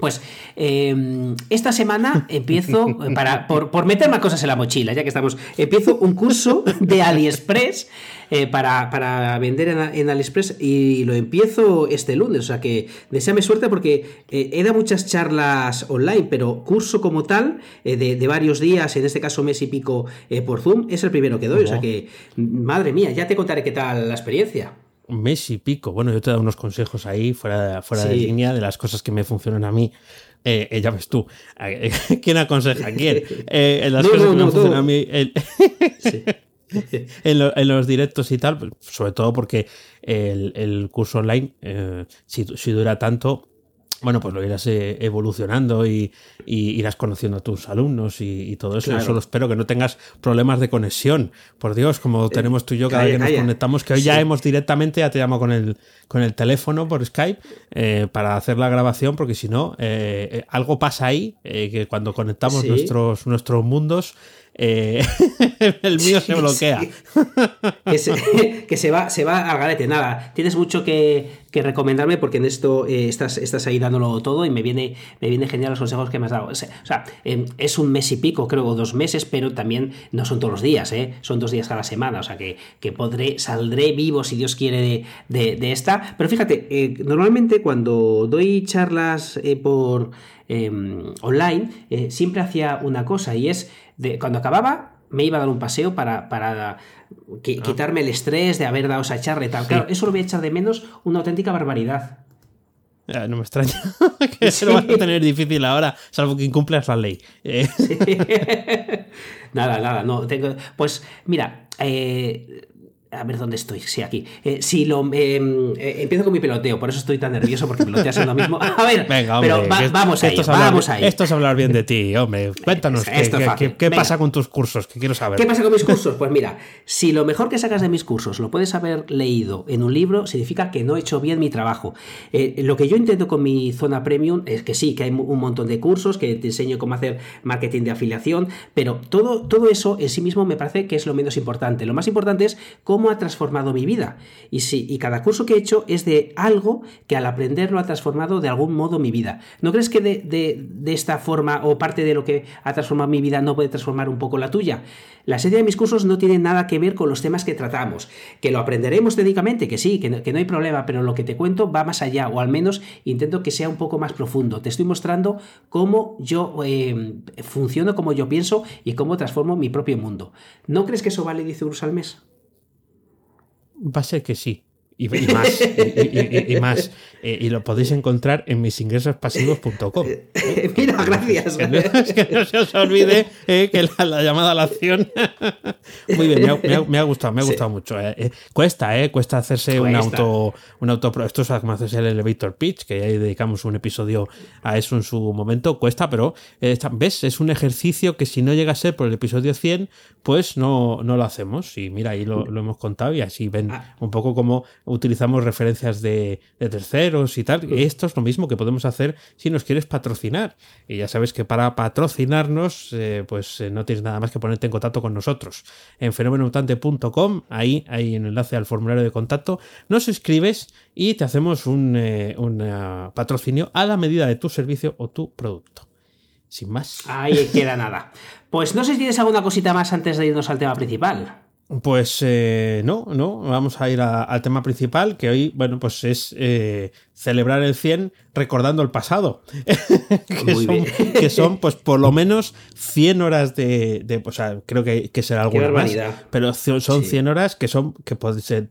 [SPEAKER 2] Pues em, esta semana empiezo, [LAUGHS] para, por, por, meter más cosas en la mochila, ya que estamos, empiezo un curso de AliExpress eh, para, vender en, AliExpress y lo empiezo este lunes, o sea que deseame suerte porque eh, he dado muchas charlas online, pero curso como tal, eh, de, varios días, en este caso mes y pico por Zoom, es el primero que doy, o sea que, madre mía, ya te contaré qué tal la experiencia
[SPEAKER 1] mes y pico. Bueno, yo te he dado unos consejos ahí, fuera, fuera de línea, de las cosas que me funcionan a mí. Eh, eh ya ves tú, [LAUGHS] ¿quién aconseja a quién? Eh, las [LAUGHS] cosas que me funcionan a mí. [LAUGHS] en, los directos y tal, pues, sobre todo porque el, curso online, eh, si, si, dura tanto, bueno, pues lo irás eh, evolucionando y, irás conociendo a tus alumnos y, todo eso. Solo espero que no tengas problemas de conexión. Por Dios, como eh, tenemos tú y yo cada vez que nos conectamos, que hoy ya hemos directamente, ya te llamo con el, con el teléfono por Skype eh, para hacer la grabación, porque si no, algo pasa ahí, que cuando conectamos nuestros, nuestros mundos, eh, [LAUGHS] el mío se bloquea. [LAUGHS]
[SPEAKER 2] Que, se, va, se va al garete. Nada, tienes mucho que, recomendarme porque en esto eh, estás, estás ahí dándolo todo y me viene, me viene genial los consejos que me has dado. O sea, em, es un mes y pico, creo, dos meses, pero también no son todos los días, ¿eh? son dos días cada semana. O sea, que, que podré, saldré vivo, si Dios quiere, de, esta. Pero fíjate, normalmente cuando doy charlas por em, online, siempre hacía una cosa y es cuando acababa, me iba a dar un paseo para, para ah. quitarme el estrés de haber dado esa charla y tal. Claro, eso lo voy a echar de menos una auténtica barbaridad.
[SPEAKER 1] No me extraña [LAUGHS] que se lo vas a tener difícil ahora, salvo que incumplas la ley. Eh, [LAUGHS]
[SPEAKER 2] nada, nada, no. Tengo... Pues mira, eh, a ver dónde estoy. Sí, aquí. Eh, si lo em, eh, empiezo con mi peloteo, por eso estoy tan nervioso porque peloteas es lo mismo. [LAUGHS] A ver,
[SPEAKER 1] Venga,
[SPEAKER 2] pero va- vamos ahí,
[SPEAKER 1] hablar-
[SPEAKER 2] vamos ahí.
[SPEAKER 1] Esto es hablar bien de ti, hombre. Cuéntanos, ¿qué,
[SPEAKER 2] Esto es
[SPEAKER 1] qué- pasa con tus cursos? Que quiero saber.
[SPEAKER 2] ¿Qué pasa con mis cursos? Pues mira, si lo mejor que sacas de mis cursos lo puedes haber leído en un libro, significa que no he hecho bien mi trabajo. Eh, lo que yo intento con mi zona premium es que sí, que hay un montón de cursos, que te enseño cómo hacer marketing de afiliación, pero todo, todo eso en sí mismo me parece que es lo menos importante. Lo más importante es cómo ha transformado mi vida. Y sí, y cada curso que he hecho es de algo que al aprenderlo ha transformado de algún modo mi vida. ¿No crees que de, de- de esta forma o parte de lo que ha transformado mi vida no puede transformar un poco la tuya? La serie de mis cursos no tiene nada que ver con los temas que tratamos. Que lo aprenderemos técnicamente, que sí, que no, que no hay problema, pero lo que te cuento va más allá, o al menos intento que sea un poco más profundo. Te estoy mostrando cómo yo eh, funciono, cómo yo pienso y cómo transformo mi propio mundo. ¿No crees que eso vale 10 euros al mes?
[SPEAKER 1] Va a ser que sí. Y, más. y más. [LAUGHS] Eh, y lo podéis encontrar en misingresospasivos.com. [LAUGHS]
[SPEAKER 2] Mira, gracias.
[SPEAKER 1] Que no, es que no se os olvide eh, que la, la llamada a la acción. [LAUGHS] Muy bien, me ha, me ha- me ha gustado, me ha
[SPEAKER 2] Sí.
[SPEAKER 1] gustado mucho. eh. Cuesta, ¿eh? Cuesta hacerse un auto. Un auto esto es como hacerse el elevator pitch, que ya dedicamos un episodio a eso en su momento. Cuesta, pero ves, es un ejercicio que si no llega a ser por el episodio 100, pues no, no lo hacemos. Y mira, ahí lo, lo hemos contado y así ven
[SPEAKER 2] Ah.
[SPEAKER 1] un poco cómo utilizamos referencias de, de terceros y tal. Esto es lo mismo que podemos hacer si nos quieres patrocinar. Y ya sabes que para patrocinarnos, eh, pues eh, no tienes nada más que ponerte en contacto con nosotros. En fenomenomutante.com, ahí hay un enlace al formulario de contacto. Nos escribes y te hacemos un, eh, un, patrocinio a la medida de tu servicio o tu producto. Sin más.
[SPEAKER 2] Ahí queda nada. Pues no sé si tienes alguna cosita más antes de irnos al tema principal.
[SPEAKER 1] Pues eh, no, no, vamos a ir a- al tema principal, que hoy, bueno, pues es eh, celebrar el 100 recordando el pasado. [LAUGHS] que, son, que son, pues, por lo [LAUGHS] menos 100 horas de, de o sea, creo que, que será alguna más, pero son
[SPEAKER 2] Sí.
[SPEAKER 1] 100 horas que son, que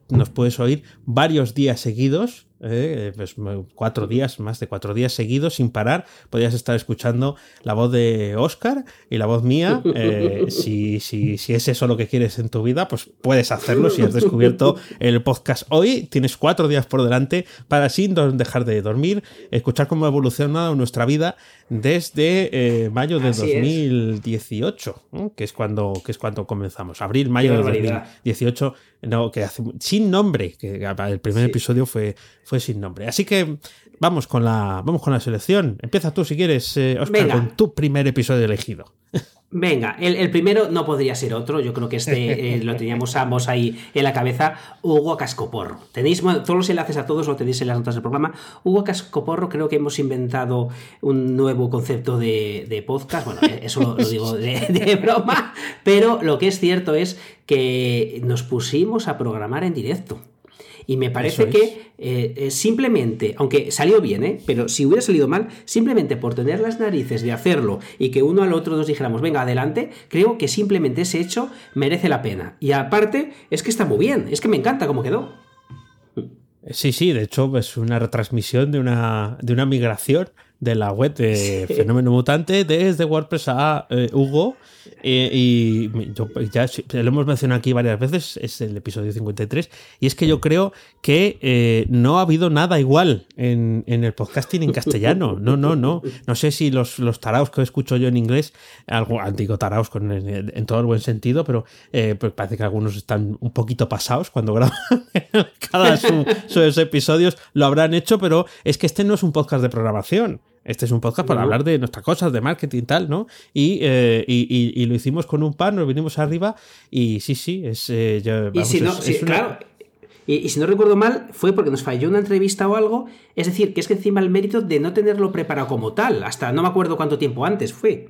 [SPEAKER 1] nos puedes oír varios días seguidos, eh, pues, m- cuatro días, más de cuatro días seguidos sin parar, podrías estar escuchando la voz de Oscar y la voz mía. eh, [LAUGHS] si, si, si es eso lo que quieres en tu vida, pues puedes hacerlo. Si has descubierto el podcast hoy, tienes cuatro días por delante para sin dejar de dormir, escuchar cómo ha evolucionado nuestra vida desde eh, mayo de
[SPEAKER 2] Así es.
[SPEAKER 1] 2018, ¿no? que es cuando que es cuando comenzamos. Abril, mayo de
[SPEAKER 2] barbaridad.
[SPEAKER 1] 2018, no, que hace, sin nombre, que el primer
[SPEAKER 2] Sí.
[SPEAKER 1] episodio fue, fue sin nombre. Así que vamos con la, vamos con la selección. Empieza tú si quieres, eh, Oscar,
[SPEAKER 2] Venga.
[SPEAKER 1] con tu primer episodio elegido. [LAUGHS]
[SPEAKER 2] Venga, el, el primero no podría ser otro. Yo creo que este [LAUGHS] eh, lo teníamos ambos ahí en la cabeza. Hugo Cascoporro. Tenéis todos los enlaces a todos, lo tenéis en las notas del programa. Hugo Cascoporro, creo que hemos inventado un nuevo concepto de, de podcast. Bueno, eh, eso lo, lo digo de, de [LAUGHS] broma. Pero lo que es cierto es que nos pusimos a programar en directo. Y me parece
[SPEAKER 1] es.
[SPEAKER 2] que eh, eh, simplemente, aunque salió bien, ¿eh? pero si hubiera salido mal, simplemente por tener las narices de hacerlo y que uno al otro nos dijéramos, venga, adelante, creo que simplemente ese hecho merece la pena. Y aparte, es que está muy bien, es que me encanta cómo quedó.
[SPEAKER 1] Sí, sí, de hecho es una retransmisión de una, de una migración de la web de Fenómeno Mutante desde WordPress a eh, Hugo. eh, y yo ya lo hemos mencionado aquí varias veces, es el episodio 53, y es que yo creo que eh, no ha habido nada igual en, en el podcasting en castellano. No, no, no. No sé si los, los taraos que escucho yo en inglés, algo, digo taraos con, en, en todo el buen sentido, pero eh, pues parece que algunos están un poquito pasados cuando graban [LAUGHS] cada su, sus episodios, lo habrán hecho, pero es que este no es un podcast de programación. Este es un podcast para hablar de nuestras cosas, de marketing y tal, ¿no? Y, eh, y, y- y lo hicimos con un par, nos vinimos arriba y sí, sí, es... eh, ya,
[SPEAKER 2] Y si no,
[SPEAKER 1] es-
[SPEAKER 2] si-
[SPEAKER 1] es una-
[SPEAKER 2] claro. Y, y si no recuerdo mal, fue porque nos falló una entrevista o algo. Es decir, que es que encima el mérito de no tenerlo preparado como tal, hasta no me acuerdo cuánto tiempo antes fue.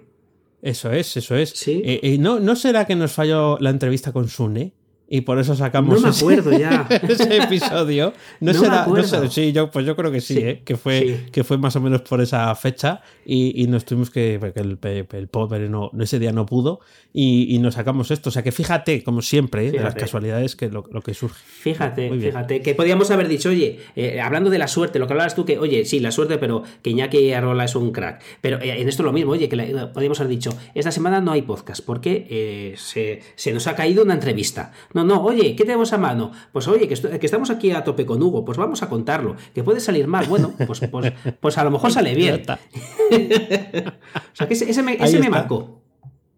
[SPEAKER 1] Eso es, eso es.
[SPEAKER 2] Sí.
[SPEAKER 1] Eh, eh, ¿no, ¿No será que nos falló la entrevista con Sune? Y por eso sacamos
[SPEAKER 2] no me acuerdo
[SPEAKER 1] ese,
[SPEAKER 2] ya. [LAUGHS]
[SPEAKER 1] ese episodio. No,
[SPEAKER 2] No
[SPEAKER 1] será,
[SPEAKER 2] me
[SPEAKER 1] no sé, sí, yo, pues yo creo que sí,
[SPEAKER 2] Sí,
[SPEAKER 1] ¿eh? que, fue,
[SPEAKER 2] sí.
[SPEAKER 1] que fue más o menos por esa fecha y, y nos tuvimos que, porque el, el pobre no, ese día no pudo y, y nos sacamos esto. O sea que fíjate, como siempre, ¿eh? de las
[SPEAKER 2] Fíjate.
[SPEAKER 1] casualidades que lo, lo que surge.
[SPEAKER 2] Fíjate, fíjate, que podíamos haber dicho, oye, eh, hablando de la suerte, lo que hablabas tú, que, oye, sí, la suerte, pero que Iñaki Arrola es un crack. Pero eh, en esto lo mismo, oye, que la- podríamos haber dicho, esta semana no hay podcast, porque eh, se, se nos ha caído una entrevista. No, no, oye, ¿qué tenemos a mano? Pues oye, que, esto- que estamos aquí a tope con Hugo, pues vamos a contarlo, que puede salir mal. Bueno, pues, pues, pues a lo mejor [LAUGHS] sale bien. [LAUGHS] O sea, que ese, ese me, ese marcó.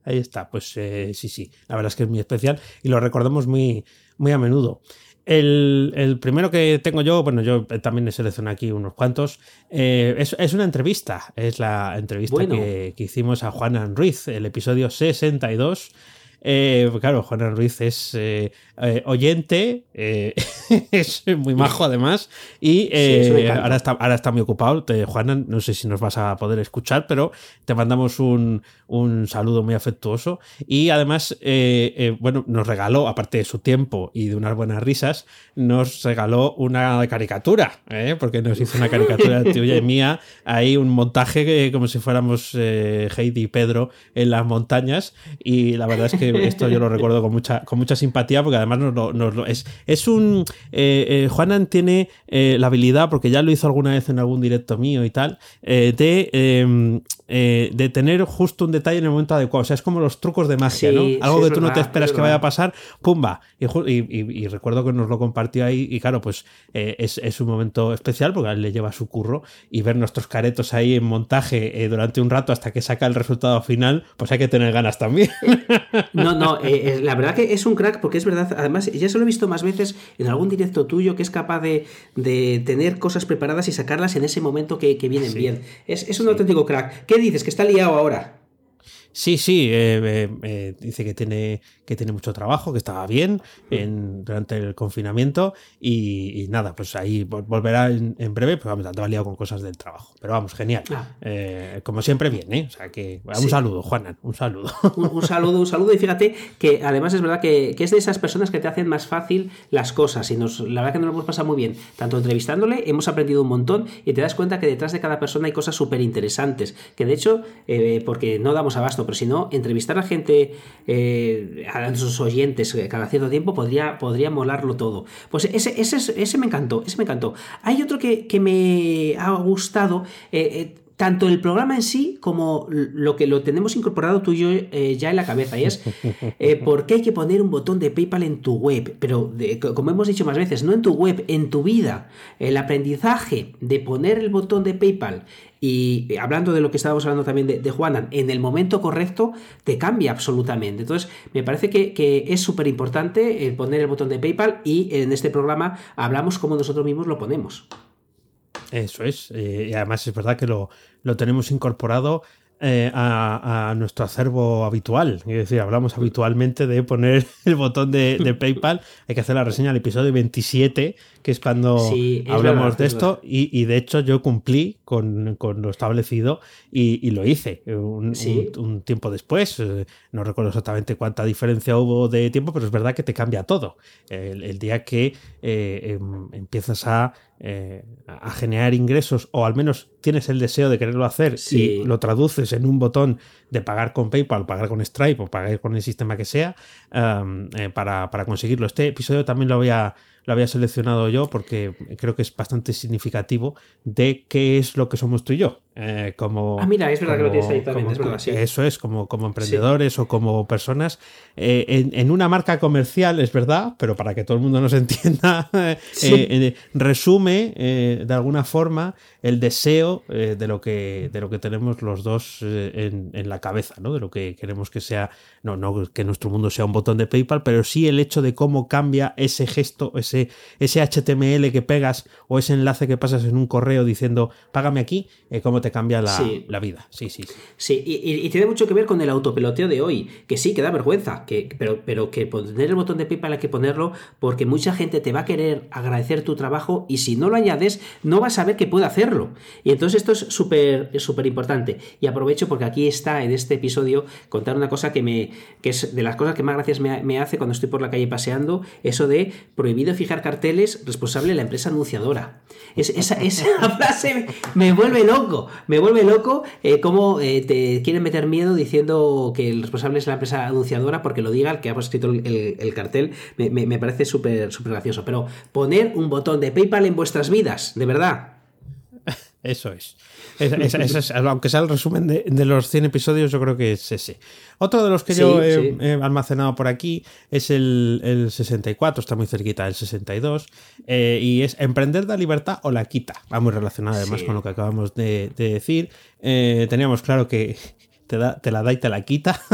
[SPEAKER 1] Ahí está, pues eh, sí, sí, la verdad es que es muy especial y lo recordamos muy, muy a menudo. El, el primero que tengo yo, bueno, yo también he seleccionado aquí unos cuantos, eh, es, es una entrevista, es la entrevista
[SPEAKER 2] Bueno.
[SPEAKER 1] que, que hicimos a Juan Ruiz, el episodio 62. Eh, claro, Juan Ruiz es eh, eh, oyente, eh, [LAUGHS] es muy majo además, y ahora, está, ahora está muy ocupado. Te, Juana, no sé si nos vas a poder escuchar, pero te mandamos un, un saludo muy afectuoso. Y además, bueno, nos regaló, aparte de su tiempo y de unas buenas risas, nos regaló una caricatura, ¿eh? porque nos hizo una caricatura [LAUGHS] tuya y mía, ahí un montaje como si fuéramos Heidi y Pedro en las montañas. Y la verdad es que esto yo lo recuerdo con mucha, con mucha simpatía, porque además nos lo, nos lo- es, es un. eh, eh, Juanan tiene eh, la habilidad, porque ya lo hizo alguna vez en algún directo mío y tal, eh, de, eh, de tener justo un detalle en el momento adecuado. O sea, es como los trucos de magia,
[SPEAKER 2] Sí,
[SPEAKER 1] ¿no? Algo que tú no te esperas
[SPEAKER 2] es
[SPEAKER 1] que vaya a pasar, ¡pumba! Y, ju- y- y- y recuerdo que nos lo compartió ahí, y claro, pues es, es un momento especial porque a él le lleva su curro y ver nuestros caretos ahí en montaje durante un rato hasta que saca el resultado final, pues hay que tener ganas también. [LAUGHS]
[SPEAKER 2] No, no, eh, eh, la verdad que es un crack porque es verdad, además ya se lo he visto más veces en algún directo tuyo que es capaz de, de tener cosas preparadas y sacarlas en ese momento que, que vienen
[SPEAKER 1] Sí.
[SPEAKER 2] bien. Es, es un auténtico crack. ¿Qué dices? Que está liado ahora.
[SPEAKER 1] Sí, sí, eh, dice que tiene, que tiene mucho trabajo, que estaba bien en, durante el confinamiento y, y nada, pues ahí vol- volverá en, en breve, pues vamos, andaba liado con cosas del trabajo. Pero vamos, genial.
[SPEAKER 2] Ah.
[SPEAKER 1] Eh, como siempre, bien, ¿eh? O sea que un
[SPEAKER 2] Sí.
[SPEAKER 1] saludo, Juanan, un saludo.
[SPEAKER 2] Un, un saludo, un saludo. Y fíjate que además es verdad que, que es de esas personas que te hacen más fácil las cosas. Y nos, la verdad que nos lo hemos pasado muy bien. Tanto entrevistándole, hemos aprendido un montón y te das cuenta que detrás de cada persona hay cosas súper interesantes. Que de hecho, eh, porque no damos abasto, pero si no, entrevistar a gente, eh, a nuestros oyentes eh, cada cierto tiempo podría, podría molarlo todo. Pues ese, ese, es- ese me encantó, ese me encantó. Hay otro que, que me ha gustado. eh, tanto el programa en sí como lo que lo tenemos incorporado tú y yo eh, ya en la cabeza y es eh, [LAUGHS] por qué hay que poner un botón de PayPal en tu web, pero de- como hemos dicho más veces, no en tu web, en tu vida. El aprendizaje de poner el botón de PayPal y eh, hablando de lo que estábamos hablando también de, de Juanan, en el momento correcto te cambia absolutamente. Entonces, me parece que, que es súper importante el poner el botón de PayPal y en este programa hablamos como nosotros mismos lo ponemos.
[SPEAKER 1] Eso es. eh, y además es verdad que lo, lo tenemos incorporado eh, a, a nuestro acervo habitual. Es decir, hablamos habitualmente de poner [LAUGHS] el botón de, de PayPal. Hay que hacer la reseña del episodio 27, que es cuando
[SPEAKER 2] Sí, es
[SPEAKER 1] hablamos
[SPEAKER 2] verdad,
[SPEAKER 1] de
[SPEAKER 2] es
[SPEAKER 1] esto. Y, y de hecho yo cumplí con, con lo establecido y, y lo hice un,
[SPEAKER 2] Sí.
[SPEAKER 1] un- un tiempo después. Eh, No recuerdo exactamente cuánta diferencia hubo de tiempo, pero es verdad que te cambia todo. El, el día que eh, em, empiezas a, eh, a generar ingresos o al menos tienes el deseo de quererlo hacer
[SPEAKER 2] Sí.
[SPEAKER 1] y lo traduces en un botón de pagar con PayPal, pagar con Stripe o pagar con el sistema que sea eh, para, para conseguirlo. Este episodio también lo había, lo había seleccionado yo porque creo que es bastante significativo de qué es lo que somos tú y yo. Eh, como,
[SPEAKER 2] Ah, mira, es verdad que lo tienes ahí
[SPEAKER 1] como-
[SPEAKER 2] también,
[SPEAKER 1] como-
[SPEAKER 2] es verdad, sí.
[SPEAKER 1] Eso es, como, como emprendedores o como personas. eh, en, en una marca comercial, es verdad, pero para que todo el mundo nos [LAUGHS] entienda, eh,
[SPEAKER 2] Sí.
[SPEAKER 1] eh, resume de alguna forma el deseo de, lo que, de lo que tenemos los dos en, en la cabeza, ¿no? De lo que queremos que sea, no, no que nuestro mundo sea un botón de PayPal, pero sí el hecho de cómo cambia ese gesto, ese, ese HTML que pegas o ese enlace que pasas en un correo diciendo págame aquí, eh, cómo te cambia la, vida. Sí, sí.
[SPEAKER 2] Sí, y, tiene mucho que ver con el autopeloteo de hoy, que sí, que da vergüenza, que, pero, pero que poner el botón de PayPal hay que ponerlo porque mucha gente te va a querer agradecer tu trabajo y si no lo añades, no vas a saber que puede hacerlo. Y entonces esto es súper súper importante. Y aprovecho porque aquí está en este episodio contar una cosa que me que es de las cosas que más gracias me, me hace cuando estoy por la calle paseando, eso de prohibido fijar carteles, responsable la empresa anunciadora. Es, esa, [LAUGHS] frase me, vuelve loco, me vuelve loco eh, cómo eh, te quieren meter miedo diciendo que el responsable es la empresa anunciadora porque lo diga el que ha escrito el, cartel, me, parece súper súper gracioso. Pero poner un botón de PayPal en vuestras vidas, de verdad. [LAUGHS]
[SPEAKER 1] Eso es. Aunque sea el resumen de, los 100 episodios, yo creo que es ese. Otro de los que yo he, almacenado por aquí es el, 64, está muy cerquita del 62, eh, y es Emprender la libertad o la quita. Va muy relacionado además con lo que acabamos de, decir. Eh, teníamos claro que te, te, la da y te la quita. [LAUGHS]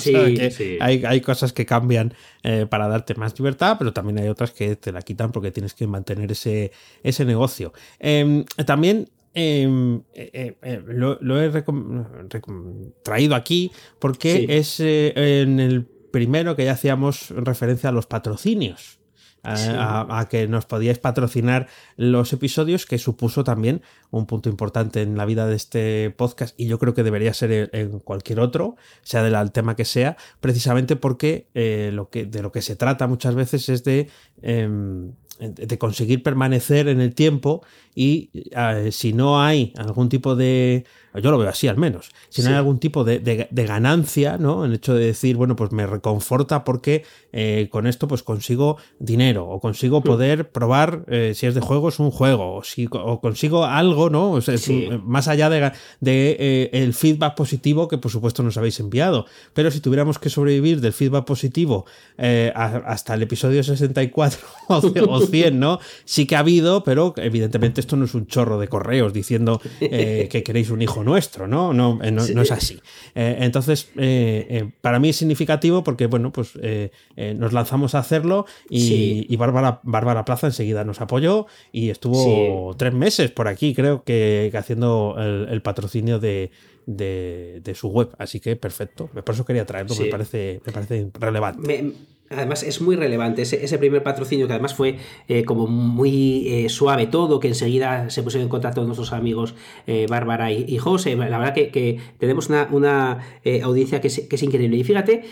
[SPEAKER 1] Sí, hay, cosas que cambian eh, para darte más libertad, pero también hay otras que te la quitan porque tienes que mantener ese, ese negocio. Em, también em, eh, eh, lo, he traído aquí porque es en el primero que ya hacíamos referencia a los patrocinios a, que nos podíais patrocinar los episodios, que supuso también un punto importante en la vida de este podcast y yo creo que debería ser en cualquier otro, sea del tema que sea, precisamente porque eh, lo que, de lo que se trata muchas veces es de, em, de conseguir permanecer en el tiempo y eh, si no hay algún tipo de yo lo veo así al menos, si no hay algún tipo de, ganancia, ¿no? En el hecho de decir, bueno, pues me reconforta porque eh, con esto pues consigo dinero o consigo poder probar eh, si es de juegos un juego o, si, o consigo algo, ¿no? O sea, más allá de, de eh, el feedback positivo que por supuesto nos habéis enviado. Pero si tuviéramos que sobrevivir del feedback positivo hasta el episodio 64 [LAUGHS] o 100, ¿no? Sí que ha habido, pero evidentemente esto no es un chorro de correos diciendo [LAUGHS] que queréis un hijo nuestro, ¿no? No, eh, no, es así. Eh, entonces, eh, para mí es significativo porque, bueno, pues nos lanzamos a hacerlo y, Bárbara, Bárbara, Plaza enseguida nos apoyó y estuvo tres meses por aquí, creo que, haciendo el, patrocinio de, su web. Así que perfecto. Por eso quería traerlo, me, parece, me parece relevante.
[SPEAKER 2] Además es muy relevante ese, primer patrocinio que además fue eh, como muy eh, suave todo, que enseguida se pusieron en contacto nuestros amigos eh, Bárbara y, José. La verdad que, tenemos una, audiencia que es, increíble. Y fíjate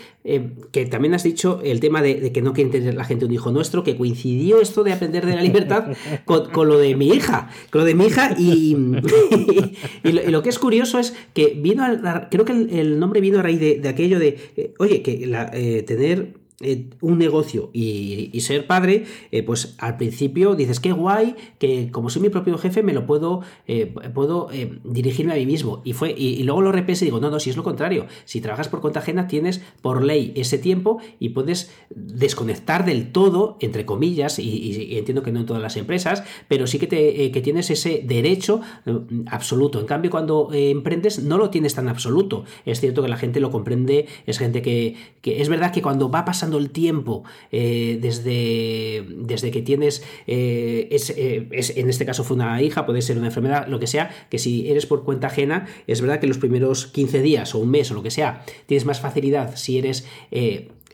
[SPEAKER 2] que también has dicho el tema de, que no quiere tener la gente un hijo nuestro, que coincidió esto de aprender de la libertad [LAUGHS] con, lo de mi hija, con lo de mi hija y, y, lo, que es curioso es que vino, creo que el, nombre vino a raíz de, aquello de, oye, que la, tener eh, un negocio y, ser padre, eh, pues al principio dices, qué guay, que como soy mi propio jefe me lo puedo, eh, puedo dirigirme a mí mismo. Y, fue, y, luego lo repensé y digo, no, no, si es lo contrario. Si trabajas por cuenta ajena tienes por ley ese tiempo y puedes desconectar del todo, entre comillas, y, entiendo que no en todas las empresas, pero sí que, te, que tienes ese derecho absoluto. En cambio, cuando emprendes no lo tienes tan absoluto. Es cierto que la gente lo comprende, es gente que, que es verdad que cuando va el tiempo eh, desde, desde que tienes, eh, eh, es, en este caso fue una hija, puede ser una enfermedad, lo que sea, que si eres por cuenta ajena, es verdad que los primeros 15 días o un mes o lo que sea, tienes más facilidad si eres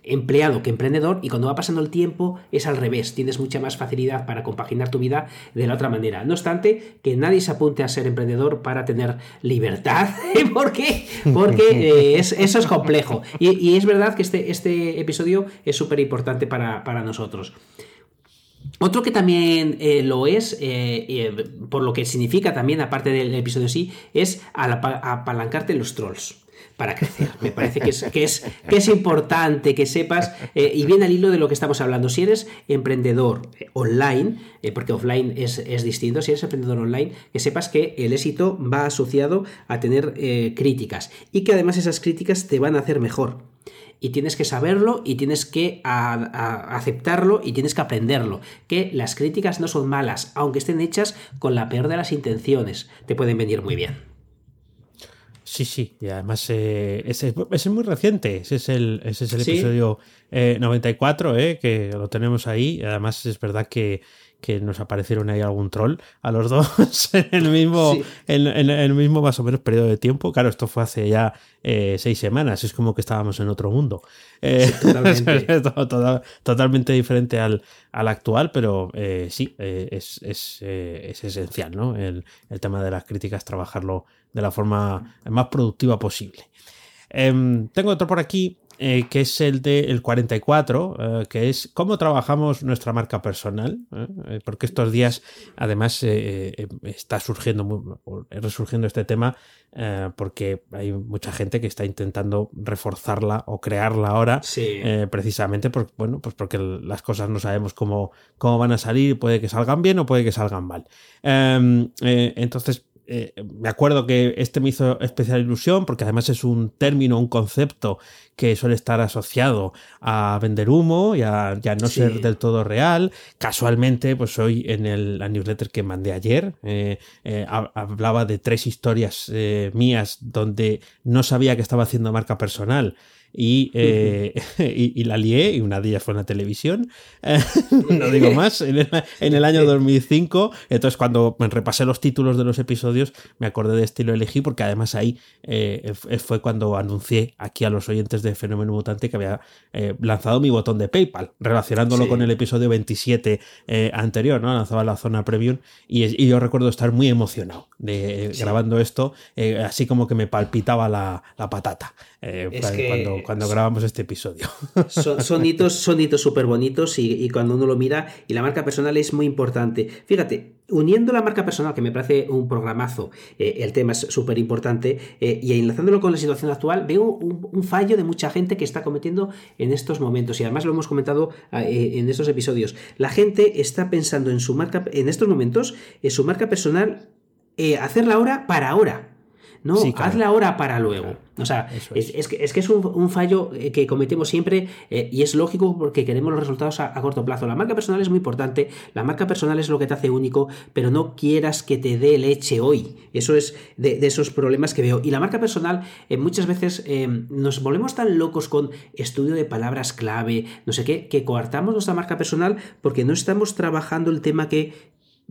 [SPEAKER 2] empleado que emprendedor y cuando va pasando el tiempo es al revés, tienes mucha más facilidad para compaginar tu vida de la otra manera. No obstante, que nadie se apunte a ser emprendedor para tener libertad, [LAUGHS] ¿por qué? Porque eh, eso es complejo. Y, es verdad que este, este episodio es súper importante para, nosotros. Otro que también eh, lo es, eh, por lo que significa también, aparte del episodio sí, es apalancarte los trolls para crecer. Me parece que es, que es, importante que sepas, eh, y viene al hilo de lo que estamos hablando, si eres emprendedor eh, online, eh, porque offline es, distinto, si eres emprendedor online, que sepas que el éxito va asociado a tener críticas y que además esas críticas te van a hacer mejor. Y tienes que saberlo y tienes que aceptarlo y tienes que aprenderlo. Que las críticas no son malas, aunque estén hechas con la peor de las intenciones. Te pueden venir muy bien.
[SPEAKER 1] Sí, sí, y además eh, ese, es muy reciente, ese es el, es el episodio 94, eh, que lo tenemos ahí, además es verdad que, que nos aparecieron ahí algún troll a los dos [LAUGHS] en el mismo, en, el mismo más o menos periodo de tiempo. Claro, esto fue hace ya eh, seis semanas, es como que estábamos en otro mundo. Eh, [LAUGHS] totalmente. diferente al, al actual, pero eh, sí, es, es, es, esencial, ¿no? El, el tema de las críticas, trabajarlo de la forma más productiva posible. Em, tengo otro por aquí eh, que es el del 44, eh, que es cómo trabajamos nuestra marca personal, eh, porque estos días además está surgiendo, resurgiendo este tema, porque hay mucha gente que está intentando reforzarla o crearla ahora, precisamente por, bueno, pues porque las cosas no sabemos cómo, cómo van a salir, puede que salgan bien o puede que salgan mal. Em, entonces, eh, me acuerdo que este me hizo especial ilusión porque además es un término, un concepto que suele estar asociado a vender humo y a, no ser del todo real. Casualmente, pues hoy en el, la newsletter que mandé ayer eh, eh, hablaba de tres historias mías donde no sabía que estaba haciendo marca personal eh, [LAUGHS] y, y, la lié, y una de ellas fue en la televisión, [LAUGHS] no digo más, en el, año 2005. Entonces, cuando me repasé los títulos de los episodios, me acordé de estilo elegí, porque además ahí eh, fue cuando anuncié aquí a los oyentes de Fenómeno Mutante que había eh, lanzado mi botón de PayPal, relacionándolo con el episodio 27 anterior, ¿no? Lanzaba la zona premium, y, yo recuerdo estar muy emocionado de grabando esto, así como que me palpitaba la, la patata. cuando, cuando grabamos este episodio. [LAUGHS]
[SPEAKER 2] Son, hitos, súper bonitos y, cuando uno lo mira, y la marca personal es muy importante. Fíjate, uniendo la marca personal, que me parece un programazo, eh, el tema es súper importante, eh, y enlazándolo con la situación actual, veo un, fallo de mucha gente que está cometiendo en estos momentos, y además lo hemos comentado eh, en estos episodios. La gente está pensando en su marca, en estos momentos, en su marca personal, hacerla ahora para ahora. No, hazla ahora para luego. O sea, es. que, es, que, es un, fallo eh, que cometemos siempre eh, y es lógico porque queremos los resultados a, corto plazo. La marca personal es muy importante, la marca personal es lo que te hace único, pero no quieras que te dé leche hoy. Eso es de, esos problemas que veo. Y la marca personal, eh, muchas veces nos volvemos tan locos con estudio de palabras clave, no sé qué, que coartamos nuestra marca personal porque no estamos trabajando el tema que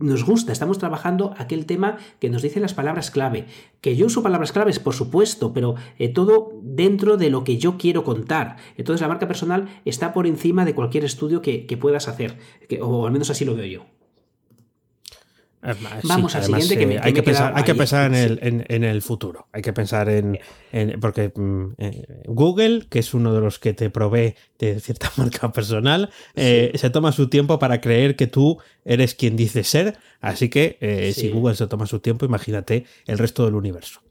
[SPEAKER 2] nos gusta, estamos trabajando aquel tema que nos dice las palabras clave. Que yo uso palabras claves, por supuesto, pero eh, todo dentro de lo que yo quiero contar. Entonces la marca personal está por encima de cualquier estudio que, puedas hacer, o al menos así lo veo yo.
[SPEAKER 1] Vamos al siguiente que, hay, que pensar, hay que pensar en, el, en, el, futuro. Hay que pensar en. porque mm, eh, Google, que es uno de los que te provee de cierta [LAUGHS] marca personal, eh, se toma su tiempo para creer que tú eres quien dice ser. Así que eh, si Google se toma su tiempo, imagínate el resto del universo.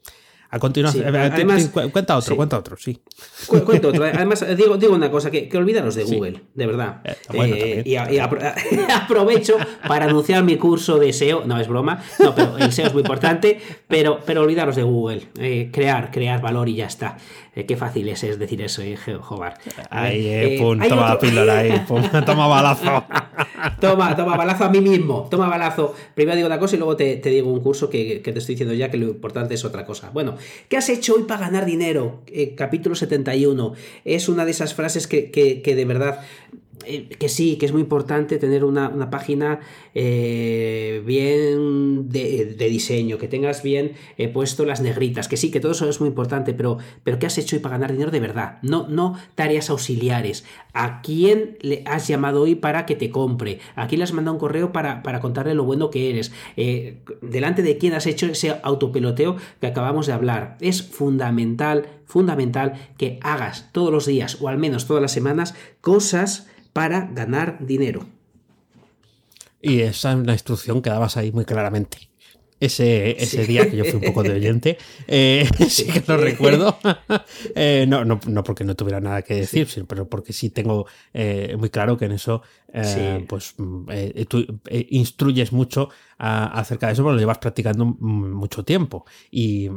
[SPEAKER 1] A continuación, además, cuenta otro, cuenta otro, sí.
[SPEAKER 2] cuento otro. Además, digo, digo una cosa, que, que olvídanos de Google, de verdad. Eh, y, [LAUGHS] aprovecho para anunciar mi curso de SEO. No, es broma. No, pero el SEO es muy importante, pero, pero olvidaros de Google. Eh, crear, crear valor y ya está. Eh, qué fácil es, decir eso, eh, Jobar.
[SPEAKER 1] Ahí, eh, pum, toma píldora ahí, [LAUGHS] toma balazo.
[SPEAKER 2] toma, toma balazo a mí mismo, toma balazo. Primero digo una cosa y luego te, digo un curso que, te estoy diciendo ya que lo importante es otra cosa. Bueno, ¿qué has hecho hoy para ganar dinero? capítulo 71. Es una de esas frases que, que de verdad eh, que sí, que es muy importante tener una, página eh, bien de, diseño, que tengas bien eh, puesto las negritas, que sí, que todo eso es muy importante, pero, pero ¿qué has hecho hoy para ganar dinero de verdad? No, no tareas auxiliares. ¿A quién le has llamado hoy para que te compre? ¿A quién le has mandado un correo para, para contarle lo bueno que eres? ¿Delante de quién has hecho ese autopeloteo que acabamos de hablar? Es fundamental, fundamental que hagas todos los días o al menos todas las semanas cosas para ganar dinero.
[SPEAKER 1] Y esa es una instrucción que dabas ahí muy claramente. Ese, ese día que yo fui un poco de oyente, [LAUGHS] eh, [LAUGHS] sí. que lo recuerdo. [LAUGHS] Eh, no, no, no, porque no tuviera nada que decir, pero porque sí tengo eh, muy claro que en eso pues mm, tú instruyes mucho acerca de eso, porque lo llevas practicando mucho tiempo y,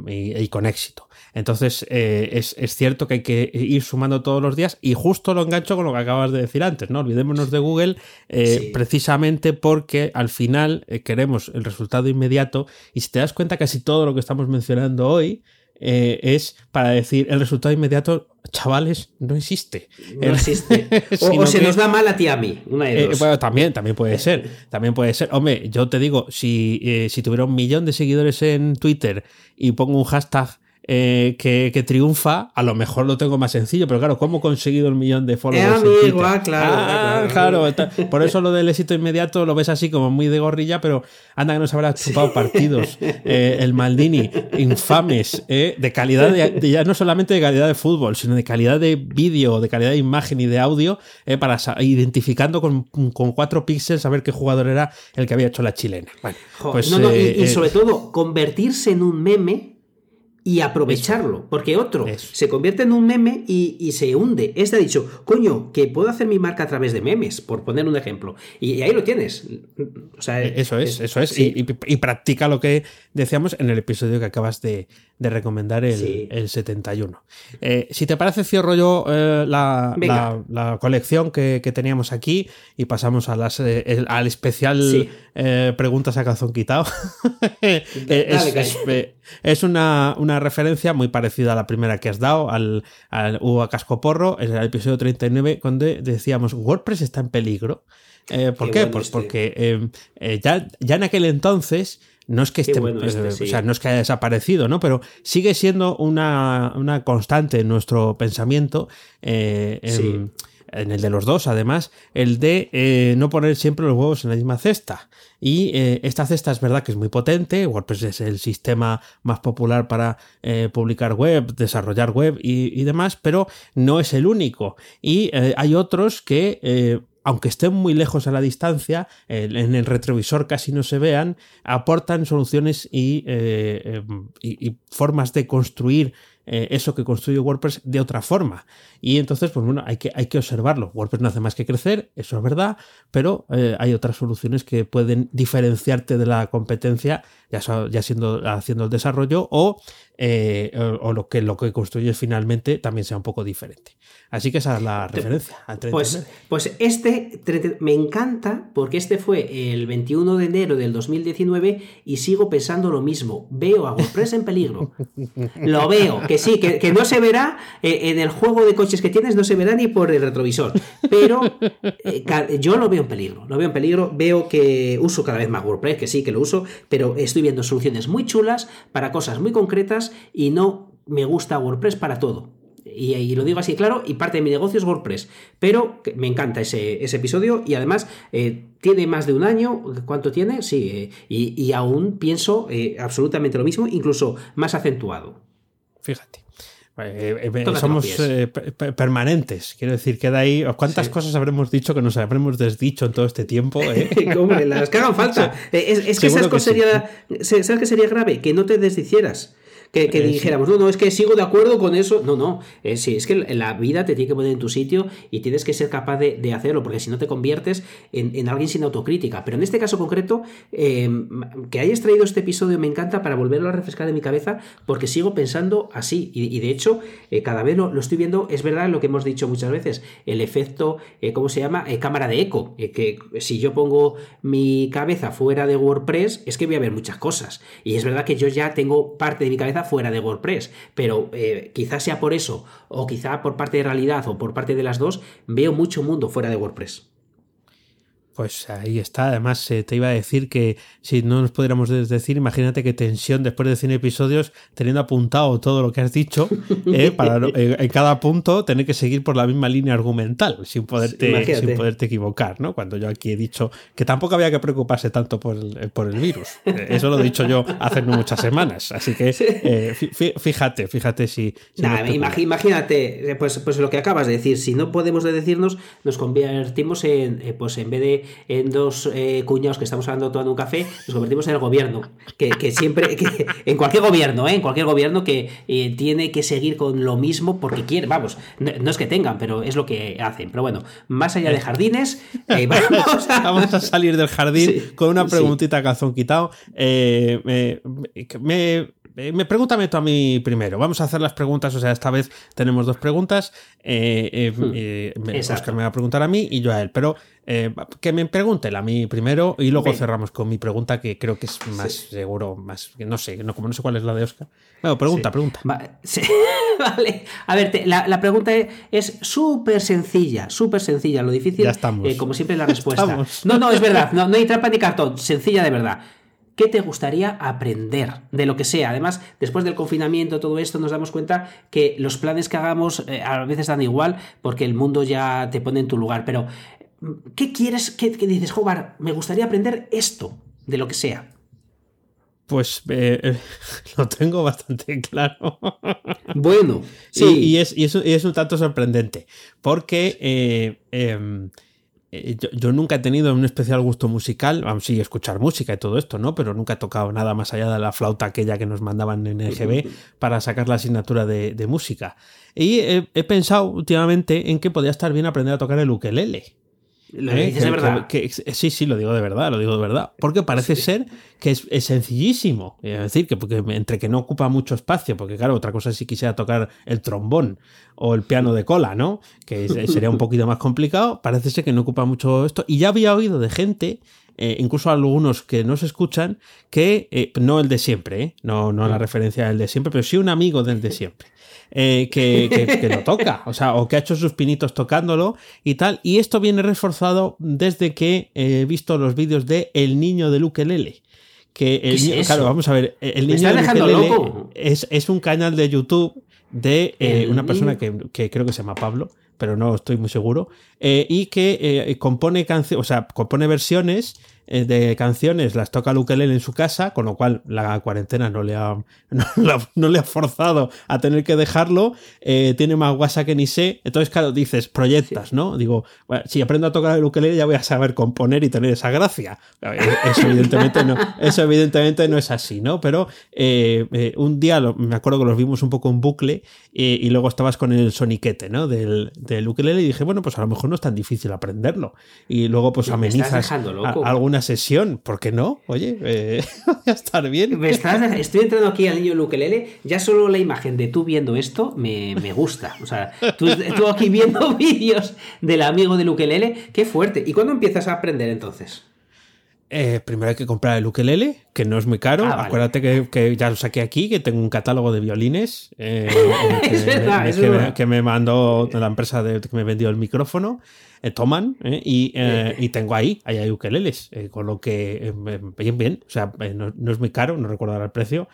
[SPEAKER 1] con éxito. Entonces, eh, es, cierto que hay que ir sumando todos los días y justo lo engancho con lo que acabas de decir antes, ¿no? Olvidémonos de Google eh, precisamente porque al final eh, queremos el resultado inmediato y si te das cuenta casi todo lo que estamos mencionando hoy eh, es para decir el resultado inmediato, chavales, no existe.
[SPEAKER 2] No existe. [LAUGHS] O, se nos da mal a ti a mí. Una de dos.
[SPEAKER 1] bueno, también, también puede ser. [LAUGHS] También puede ser. Hombre, yo te digo, si, si tuviera un millón de seguidores en Twitter y pongo un hashtag eh, que, triunfa, a lo mejor lo tengo más sencillo, pero claro, ¿cómo he conseguido el millón de followers?
[SPEAKER 2] amigo, ah, claro,
[SPEAKER 1] claro, Por eso lo del éxito inmediato lo ves así como muy de gorrilla, pero anda que nos habrá chupado partidos. Eh, el Maldini, infames, eh, de calidad, de, ya no solamente de calidad de fútbol, sino de calidad de vídeo, de calidad de imagen y de audio, para identificando con, con, cuatro píxeles a ver qué jugador era el que había hecho la chilena.
[SPEAKER 2] pues, y sobre todo, convertirse en un meme y aprovecharlo, porque otro se convierte en un meme y, se hunde. Este ha dicho, coño, que puedo hacer mi marca a través de memes, por poner un ejemplo. Y, ahí lo tienes. O sea,
[SPEAKER 1] eso es, eso es. Y, practica lo que decíamos en el episodio que acabas de, recomendar, el, 71. Eh, si te parece, cierro yo eh, la, colección que, teníamos aquí y pasamos a las, eh, al especial preguntas a calzón quitado. [LAUGHS] es, una referencia muy parecida a la primera que has dado, al, al Casco Cascoporro, en el episodio 39, donde decíamos, WordPress está en peligro. ¿Por qué? pues este. porque ya, ya en aquel entonces no es que esté, este, o sea, no es que haya desaparecido, ¿no? Pero sigue siendo una, una constante en nuestro pensamiento. en, en el de los dos, además, el de no poner siempre los huevos en la misma cesta. Y eh, esta cesta es verdad que es muy potente, WordPress es el sistema más popular para eh, publicar web, desarrollar web y, demás, pero no es el único. Y eh, hay otros que aunque estén muy lejos a la distancia, en el retrovisor casi no se vean, aportan soluciones y, y formas de construir eh, eso que construye WordPress de otra forma. Y entonces, pues bueno, hay que, hay que observarlo. WordPress no hace más que crecer, eso es verdad, pero eh, hay otras soluciones que pueden diferenciarte de la competencia, ya, ya siendo haciendo el desarrollo, o, eh, o, lo, que, lo que construyes finalmente también sea un poco diferente. Así que esa es la referencia.
[SPEAKER 2] Pues, pues este me encanta porque este fue el 21 de enero del 2019 y sigo pensando lo mismo. Veo a WordPress en peligro. [LAUGHS] Lo veo, que sí, que, no se verá eh, en el juego de coches que tienes, no se verá ni por el retrovisor. Pero eh, yo lo veo en peligro. Lo veo en peligro. Veo que uso cada vez más WordPress, que sí, que lo uso, pero estoy viendo soluciones muy chulas para cosas muy concretas y no me gusta WordPress para todo y, lo digo así claro, y parte de mi negocio es WordPress. Pero me encanta ese, episodio y además eh, tiene más de un año. ¿Cuánto tiene? Sí, eh, y, aún pienso eh, absolutamente lo mismo, incluso más acentuado.
[SPEAKER 1] Fíjate. Somos permanentes, quiero decir, queda ahí. ¿Cuántas cosas habremos dicho que nos habremos desdicho en todo este tiempo? [LAUGHS]
[SPEAKER 2] las que hagan falta. [LAUGHS] Es, que sabes que sería, ¿sabes que sería grave? Que no te desdicieras que, dijéramos, no, no, es que sigo de acuerdo con eso. No, no, es, sí, es que la vida te tiene que poner en tu sitio y tienes que ser capaz de, hacerlo, porque si no te conviertes en, alguien sin autocrítica. Pero en este caso concreto, em, que hayas traído este episodio me encanta para volverlo a refrescar en mi cabeza, porque sigo pensando así. Y, de hecho, eh, cada vez lo, estoy viendo, es verdad lo que hemos dicho muchas veces, el efecto, eh, ¿cómo se llama? Eh, cámara de eco. que si yo pongo mi cabeza fuera de WordPress, es que voy a ver muchas cosas. Y es verdad que yo ya tengo parte de mi cabeza fuera de WordPress, pero eh, quizás sea por eso, o quizá por parte de realidad, o por parte de las dos, veo mucho mundo fuera de WordPress.
[SPEAKER 1] Pues ahí está. Además, eh, te iba a decir que si no nos pudiéramos decir, imagínate qué tensión después de 100 episodios, teniendo apuntado todo lo que has dicho, [LAUGHS] eh, para eh, en cada punto tener que seguir por la misma línea argumental, sin poderte, sin poderte equivocar, ¿no? Cuando yo aquí he dicho que tampoco había que preocuparse tanto por el, por el virus. Eso lo he dicho yo hace muchas semanas. Así que fíjate, fíjate si.
[SPEAKER 2] imagínate, pues, pues lo que acabas de decir, si no podemos decirnos, nos convertimos en, pues en vez de en dos eh, cuñados que estamos hablando tomando un café, nos convertimos en el gobierno. Que, siempre, en cualquier gobierno, ¿eh? en cualquier gobierno que eh, tiene que seguir con lo mismo porque quiere, vamos, no, es que tengan, pero es lo que hacen. Pero bueno, más allá de jardines, [LAUGHS]
[SPEAKER 1] vamos, a... salir del jardín con una preguntita sí. calzón quitado. me eh, me pregúntame tú a mí primero. Vamos a hacer las preguntas. O sea, esta vez tenemos dos preguntas. Eh, hmm. Oscar me va a preguntar a mí y yo a él. Pero que me pregunte a mí primero y luego cerramos con mi pregunta, que creo que es más seguro, más. No sé, no, como no sé cuál es la de Oscar. Bueno, pregunta, pregunta. [LAUGHS]
[SPEAKER 2] vale. A ver, la, pregunta es súper sencilla, súper sencilla. Lo difícil,
[SPEAKER 1] ya estamos.
[SPEAKER 2] como siempre, la [LAUGHS] respuesta. No, no, es verdad. No, no hay trampa ni cartón. Sencilla de verdad. ¿Qué te gustaría aprender de lo que sea? Además, después del confinamiento, todo esto, nos damos cuenta que los planes que hagamos eh, a veces dan igual porque el mundo ya te pone en tu lugar. Pero, ¿qué quieres? ¿Qué, dices, Jobar? Me gustaría aprender esto, de lo que sea.
[SPEAKER 1] Pues eh, eh, [LAUGHS] lo tengo bastante [LAUGHS] claro.
[SPEAKER 2] Bueno,
[SPEAKER 1] sí. Y, es, y, es, un tanto sorprendente, porque em, eh, yo, nunca he tenido un especial gusto musical, vamos, sí, escuchar música y todo esto, ¿no? Pero nunca he tocado nada más allá de la flauta aquella que nos mandaban en el GB para sacar la asignatura de, música. Y he, pensado últimamente en que podría estar bien aprender a tocar el ukelele.
[SPEAKER 2] ¿Lo ¿Eh? dices de verdad?
[SPEAKER 1] sí, sí, lo digo de verdad, lo digo de verdad. Porque parece ser que es, sencillísimo. Es decir, que porque, entre que no ocupa mucho espacio, porque claro, otra cosa es si quisiera tocar el trombón o el piano de cola, ¿no? Que sería un poquito más complicado. Parece ser que no ocupa mucho esto. Y ya había oído de gente eh, incluso algunos que no se escuchan, que eh, no el de siempre, no, no la referencia del de siempre, pero sí un amigo del de siempre, eh, [LAUGHS] que, lo toca, o sea, o que ha hecho sus pinitos tocándolo y tal. Y esto viene reforzado desde que he visto los vídeos de El niño de Ukelele. Que el claro, vamos a ver, el niño de Ukelele es, es, un canal de YouTube de eh, una persona que, que, creo que se llama Pablo, pero no estoy muy seguro, eh, y que compone canciones, o sea, compone versiones eh, de canciones las toca ukelele en su casa, con lo cual la cuarentena no le ha, [LAUGHS] no, le ha forzado a tener que dejarlo. Eh, tiene más WhatsApp que ni sé. Entonces, claro, dices, proyectas, ¿no? Digo, si aprendo a tocar el ukelele ya voy a saber componer y tener esa gracia. Eso evidentemente no, eso evidentemente no es así, ¿no? Pero eh, un día me acuerdo que los vimos un poco en bucle y luego estabas con el soniquete, ¿no? Del, del ukelele y dije, bueno, pues a lo mejor no es tan difícil aprenderlo. Y luego pues amenizas alguna sesión, ¿por qué no? Oye, eh, [LAUGHS] voy a estar bien.
[SPEAKER 2] estoy entrando aquí al niño Lukelele, ya solo la imagen de tú viendo esto me, gusta. O sea, tú, aquí viendo [LAUGHS] vídeos del amigo de Lukelele, qué fuerte. ¿Y cuándo empiezas a aprender entonces?
[SPEAKER 1] Eh, primero hay que comprar el ukelele, que no es muy caro. Ah, Acuérdate que, ya lo saqué aquí, que tengo un catálogo de violines eh, que, me, mandó la empresa de, que me vendió el micrófono. Eh, toman eh, eh, y, tengo ahí, ahí hay ukeleles, con lo que bien, bien, o sea, no, es muy caro, no recuerdo el precio.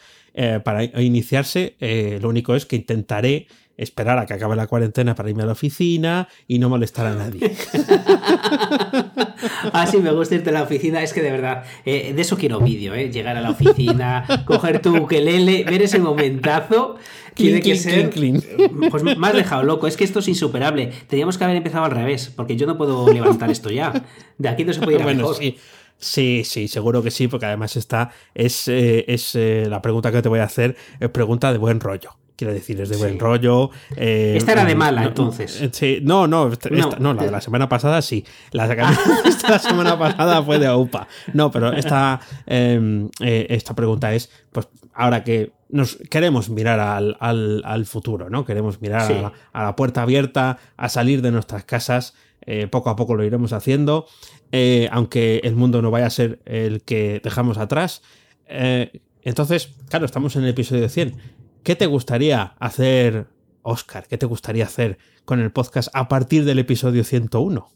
[SPEAKER 1] para iniciarse, lo único es que intentaré esperar a que acabe la cuarentena para irme a la oficina y no molestar a nadie. [LAUGHS]
[SPEAKER 2] ah, sí, me gusta irte a la oficina. Es que de verdad, de eso quiero vídeo, ¿eh? Llegar a la oficina, [LAUGHS] coger tu ukelele, ver ese momentazo tiene que ser. Pues me has dejado loco. Es que esto es insuperable. Teníamos que haber empezado al revés, porque yo no puedo levantar esto ya. De aquí no se puede ir a bueno,
[SPEAKER 1] Sí. Sí, sí, seguro que sí, porque además está, es, eh, es eh, la pregunta que te voy a hacer, es pregunta de buen rollo. Quiero decir, es de buen rollo.
[SPEAKER 2] Eh, esta era de mala, entonces.
[SPEAKER 1] Sí, no, no, no, la de la semana pasada sí. La, [LAUGHS] esta semana pasada fue de OUPA. No, pero esta, em, esta pregunta es, pues ahora que nos queremos mirar al, futuro, ¿no? Queremos mirar a, la, puerta abierta, a salir de nuestras casas. Eh, poco a poco lo iremos haciendo, eh, aunque el mundo no vaya a ser el que dejamos atrás. Eh, entonces, claro, estamos en el episodio 100. ¿Qué te gustaría hacer, Oscar? ¿Qué te gustaría hacer con el podcast a partir del episodio 101?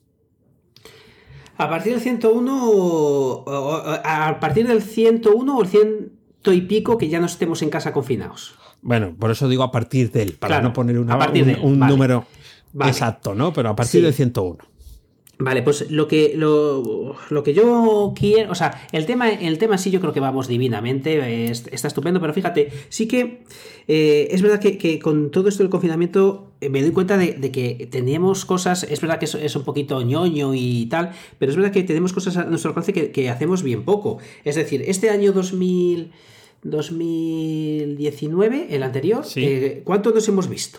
[SPEAKER 2] A partir del 101, a partir del 101 o el 100 y pico que ya no estemos en casa confinados.
[SPEAKER 1] Bueno, por eso digo a partir del, para no poner un, número exacto, ¿no? Pero a partir del 101.
[SPEAKER 2] Vale, pues lo que, lo, que yo quiero, o sea, el tema, el tema sí yo creo que vamos divinamente, está estupendo, pero fíjate, sí que eh, es verdad que, con todo esto del confinamiento eh, me doy cuenta de, que teníamos cosas, es verdad que es, un poquito ñoño y tal, pero es verdad que tenemos cosas a nuestro alcance que, hacemos bien poco. Es decir, este año 2000... 2019, el anterior, eh, ¿cuánto nos hemos visto?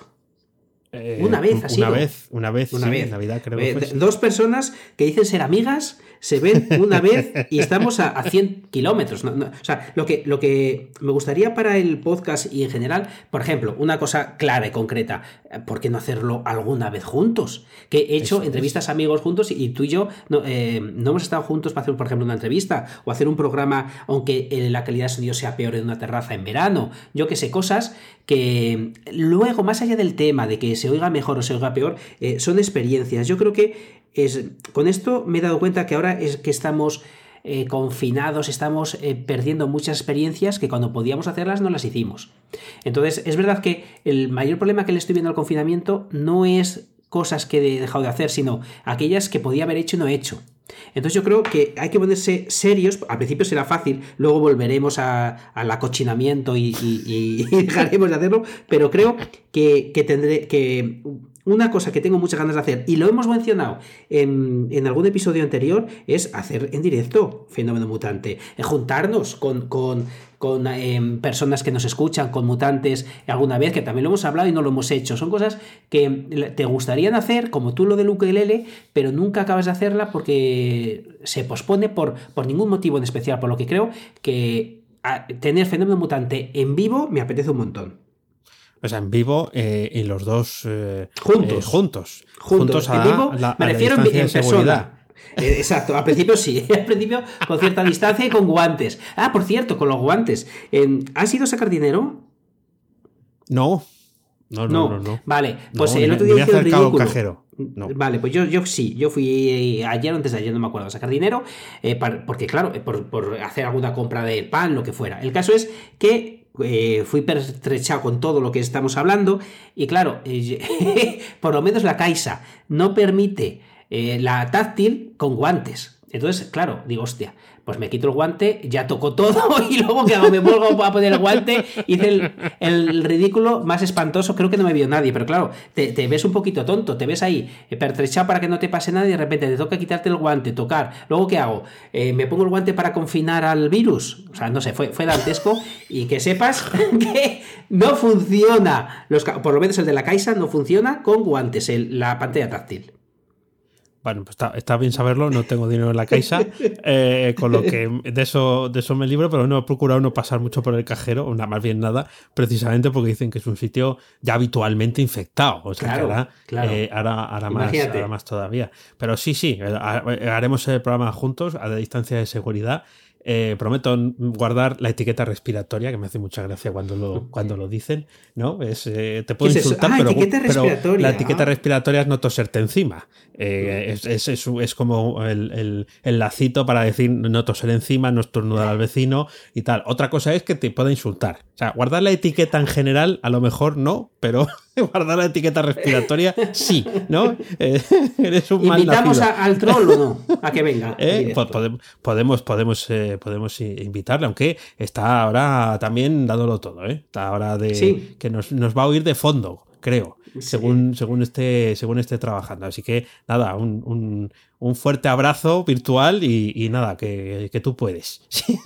[SPEAKER 1] Eh,
[SPEAKER 2] una vez, así.
[SPEAKER 1] Una vez, una vez,
[SPEAKER 2] una
[SPEAKER 1] sí,
[SPEAKER 2] vez.
[SPEAKER 1] en Navidad creo
[SPEAKER 2] Eh,
[SPEAKER 1] que fue, sí.
[SPEAKER 2] Dos personas que dicen ser amigas se ven una vez y estamos a, a 100 kilómetros. No, no, o sea, lo que, lo que me gustaría para el podcast y en general, por ejemplo, una cosa clara y concreta, ¿por qué no hacerlo alguna vez juntos? Que he hecho
[SPEAKER 1] Eso
[SPEAKER 2] entrevistas amigos juntos y, y tú y yo no, eh, no hemos estado juntos para hacer, por ejemplo, una entrevista o hacer un programa, aunque la calidad de sonido sea peor en una terraza en verano. Yo que sé, cosas que luego, más allá del tema de que se oiga mejor o se oiga peor, eh, son experiencias. Yo creo que es, con esto me he dado cuenta que ahora es que estamos eh, confinados, estamos eh, perdiendo muchas experiencias que cuando podíamos hacerlas no las hicimos. Entonces, es verdad que el mayor problema que le estoy viendo al confinamiento no es cosas que he dejado de hacer, sino aquellas que podía haber hecho y no he hecho. Entonces yo creo que hay que ponerse serios. Al principio será fácil, luego volveremos al acochinamiento [LAUGHS] y dejaremos de hacerlo, pero creo que, que tendré que... Una cosa que tengo muchas ganas de hacer, y lo hemos mencionado en, en algún episodio anterior, es hacer en directo Fenómeno Mutante. Eh, juntarnos con, con, con em, personas que nos escuchan, con mutantes alguna vez, que también lo hemos hablado y no lo hemos hecho. Son cosas que te gustarían hacer, como tú lo del ukelele, pero nunca acabas de hacerla porque se pospone por, por ningún motivo en especial, por lo que creo que tener Fenómeno Mutante en vivo me apetece un montón.
[SPEAKER 1] O sea, en vivo y en los dos eh,
[SPEAKER 2] Juntos.
[SPEAKER 1] eh, juntos.
[SPEAKER 2] Juntos,
[SPEAKER 1] a,
[SPEAKER 2] en vivo,
[SPEAKER 1] a la-
[SPEAKER 2] me
[SPEAKER 1] a la
[SPEAKER 2] refiero en, persona. Eh, Exacto, al principio sí, [LAUGHS] al principio con cierta [LAUGHS] distancia y con guantes. Ah, por cierto, con los guantes. eh, ¿Has ido a sacar dinero?
[SPEAKER 1] No. No, no, no. no.
[SPEAKER 2] Vale, pues
[SPEAKER 1] No,
[SPEAKER 2] el otro día hice ridículo.
[SPEAKER 1] cajero. No.
[SPEAKER 2] Vale, pues yo, yo sí, yo fui ayer o antes de ayer, no me acuerdo, a sacar dinero, eh, para- porque claro, eh, por, por hacer alguna compra de pan, lo que fuera. El caso es que eh, fui pertrechado con todo lo que estamos hablando y claro, eh, [LAUGHS] por lo menos la Caixa no permite eh, la táctil con guantes. Entonces, claro, digo, hostia, pues me quito el guante, ya tocó todo [LAUGHS] y luego que me vuelvo a poner el guante, hice el, el ridículo más espantoso, creo que no me vio nadie, pero claro, te, ves un poquito tonto, te ves ahí eh, pertrechado para que no te pase nada y de repente te toca quitarte el guante, tocar, luego ¿qué hago? Eh, ¿Me pongo el guante para confinar al virus? O sea, no sé, fue, fue dantesco y que sepas [LAUGHS] que no funciona, los, por lo menos el de la Caixa no funciona con guantes, la pantalla táctil.
[SPEAKER 1] Bueno, pues está, está bien saberlo, no tengo dinero en la caixa, [LAUGHS] eh, con lo que de eso, de eso me libro, pero no he procurado no pasar mucho por el cajero, nada más bien nada, precisamente porque dicen que es un sitio ya habitualmente infectado. O sea,
[SPEAKER 2] Claro,
[SPEAKER 1] que ahora,
[SPEAKER 2] claro.
[SPEAKER 1] eh, ahora, ahora más, ahora más todavía. Pero sí, sí, eh, ha- haremos el programa juntos, a distancia de seguridad. Eh, prometo guardar la etiqueta respiratoria, que me hace mucha gracia cuando lo, cuando lo dicen, ¿no? Es, eh, te puedo insultar,
[SPEAKER 2] Ah,
[SPEAKER 1] pero, pero la etiqueta respiratoria es no toserte encima. Eh, es, es, es- es como el, el- el lacito para decir no toser encima, no estornudar al vecino y tal. Otra cosa es que te pueda insultar. O sea, guardar la etiqueta en general, a lo mejor no, pero [LAUGHS] guardar la etiqueta respiratoria sí, ¿no? Eh, eres un mal
[SPEAKER 2] ¿Invitamos a- al troll o no? A que venga. [LAUGHS]
[SPEAKER 1] Eh, podem- podemos, podemos, eh, podemos invitarle, aunque está ahora también dándolo todo, ¿eh? Está ahora de
[SPEAKER 2] Sí.
[SPEAKER 1] que nos, nos va a oír de fondo, creo, según, según esté, según esté trabajando. Así que nada, un, un- un fuerte abrazo virtual y, y nada, que, que tú puedes. [LAUGHS]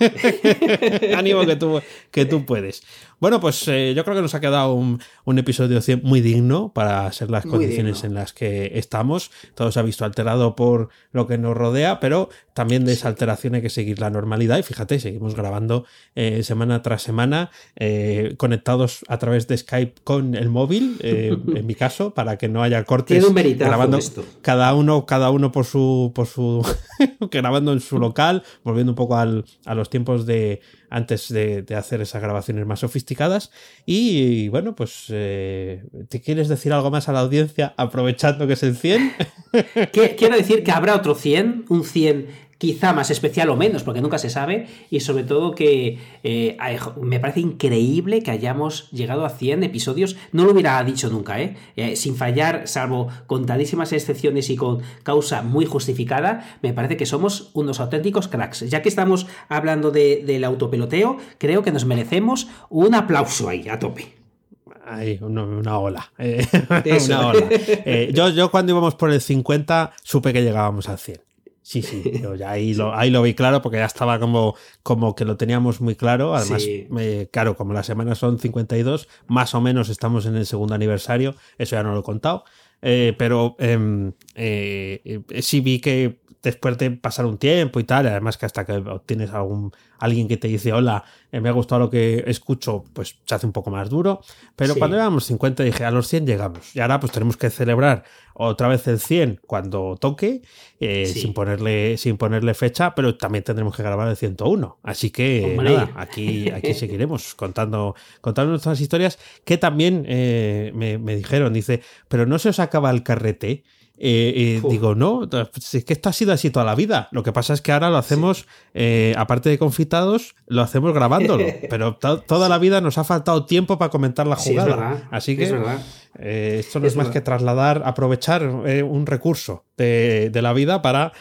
[SPEAKER 1] Ánimo que tú, que tú puedes. Bueno, pues eh, yo creo que nos ha quedado un, un episodio 100 muy digno para ser las
[SPEAKER 2] Muy
[SPEAKER 1] condiciones
[SPEAKER 2] digno.
[SPEAKER 1] en las que estamos. Todo se ha visto alterado por lo que nos rodea, pero también de esa alteración hay que seguir la normalidad. Y fíjate, seguimos grabando eh, semana tras semana, eh, conectados a través de Skype con el móvil, [LAUGHS] en mi caso, para que no haya cortes
[SPEAKER 2] Tiene un veritazo
[SPEAKER 1] grabando
[SPEAKER 2] esto.
[SPEAKER 1] cada uno, cada uno por su, por su [LAUGHS] grabando en su local, volviendo un poco al- a los tiempos de antes de, hacer esas grabaciones más sofisticadas. Y, bueno, pues, eh, ¿te quieres decir algo más a la audiencia aprovechando que es el 100? [LAUGHS]
[SPEAKER 2] Que- Quiero decir que habrá otro 100, un 100 quizá más especial o menos, porque nunca se sabe, y sobre todo que eh, me parece increíble que hayamos llegado a 100 episodios, no lo hubiera dicho nunca, ¿eh? Eh, sin fallar, salvo contadísimas excepciones y con causa muy justificada, me parece que somos unos auténticos cracks. Ya que estamos hablando de- del autopeloteo, creo que nos merecemos un aplauso ahí, a tope.
[SPEAKER 1] Una, una ola. eh, [LAUGHS] una ola. Eh, yo, yo cuando íbamos por el 50 supe que llegábamos al 100. Sí, sí, [LAUGHS] yo ya ahí lo, ahí lo vi claro porque ya estaba como, como que lo teníamos muy claro. Además,
[SPEAKER 2] Sí.
[SPEAKER 1] eh, claro, como las semanas son 52, más o menos estamos en el segundo aniversario, eso ya no lo he contado. Eh, pero em, eh, eh, sí vi que después de pasar un tiempo y tal, además que hasta que obtienes algún alguien que te dice hola, eh, me ha gustado lo que escucho, pues se hace un poco más duro. Pero
[SPEAKER 2] Sí.
[SPEAKER 1] cuando éramos 50 dije, a los 100 llegamos. Y ahora pues tenemos que celebrar otra vez el 100 cuando toque, eh,
[SPEAKER 2] Sí.
[SPEAKER 1] sin, ponerle, sin ponerle fecha, pero también tendremos que grabar el 101. Así que
[SPEAKER 2] Hombre.
[SPEAKER 1] nada, aquí, aquí [LAUGHS] seguiremos contando, contando nuestras historias que también eh, me, me dijeron, dice, pero no se os acaba el carrete. Eh, eh, digo, no, es que esto ha sido así toda la vida. Lo que pasa es que ahora lo hacemos, eh, aparte de confitados, lo hacemos grabándolo. [LAUGHS] Pero to- toda la vida nos ha faltado tiempo para comentar la
[SPEAKER 2] Sí, es
[SPEAKER 1] jugada.
[SPEAKER 2] verdad.
[SPEAKER 1] Así que
[SPEAKER 2] Es verdad.
[SPEAKER 1] eh, esto no es,
[SPEAKER 2] Es
[SPEAKER 1] más
[SPEAKER 2] verdad.
[SPEAKER 1] que trasladar, aprovechar un recurso de, de la vida para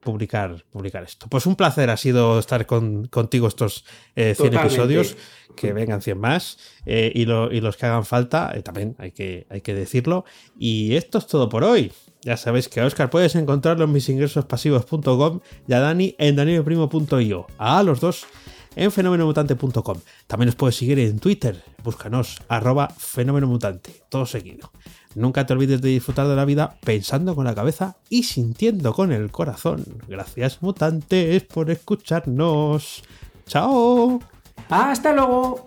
[SPEAKER 1] publicar, publicar esto. Pues un placer ha sido estar con- contigo estos eh, 100
[SPEAKER 2] Totalmente.
[SPEAKER 1] episodios. Que vengan 100 más eh, y, lo- y los que hagan falta, eh, también hay que, decirlo. Y esto es todo por hoy. Ya sabéis que a Oscar puedes encontrarlo en misingresospasivos.com y a Dani en danielprimo.io. A los dos en fenomenomutante.com. También os puedes seguir en Twitter. Búscanos arroba fenomenomutante. Todo seguido. Nunca te olvides de disfrutar de la vida pensando con la cabeza y sintiendo con el corazón. Gracias mutantes por escucharnos. Chao.
[SPEAKER 2] Hasta luego.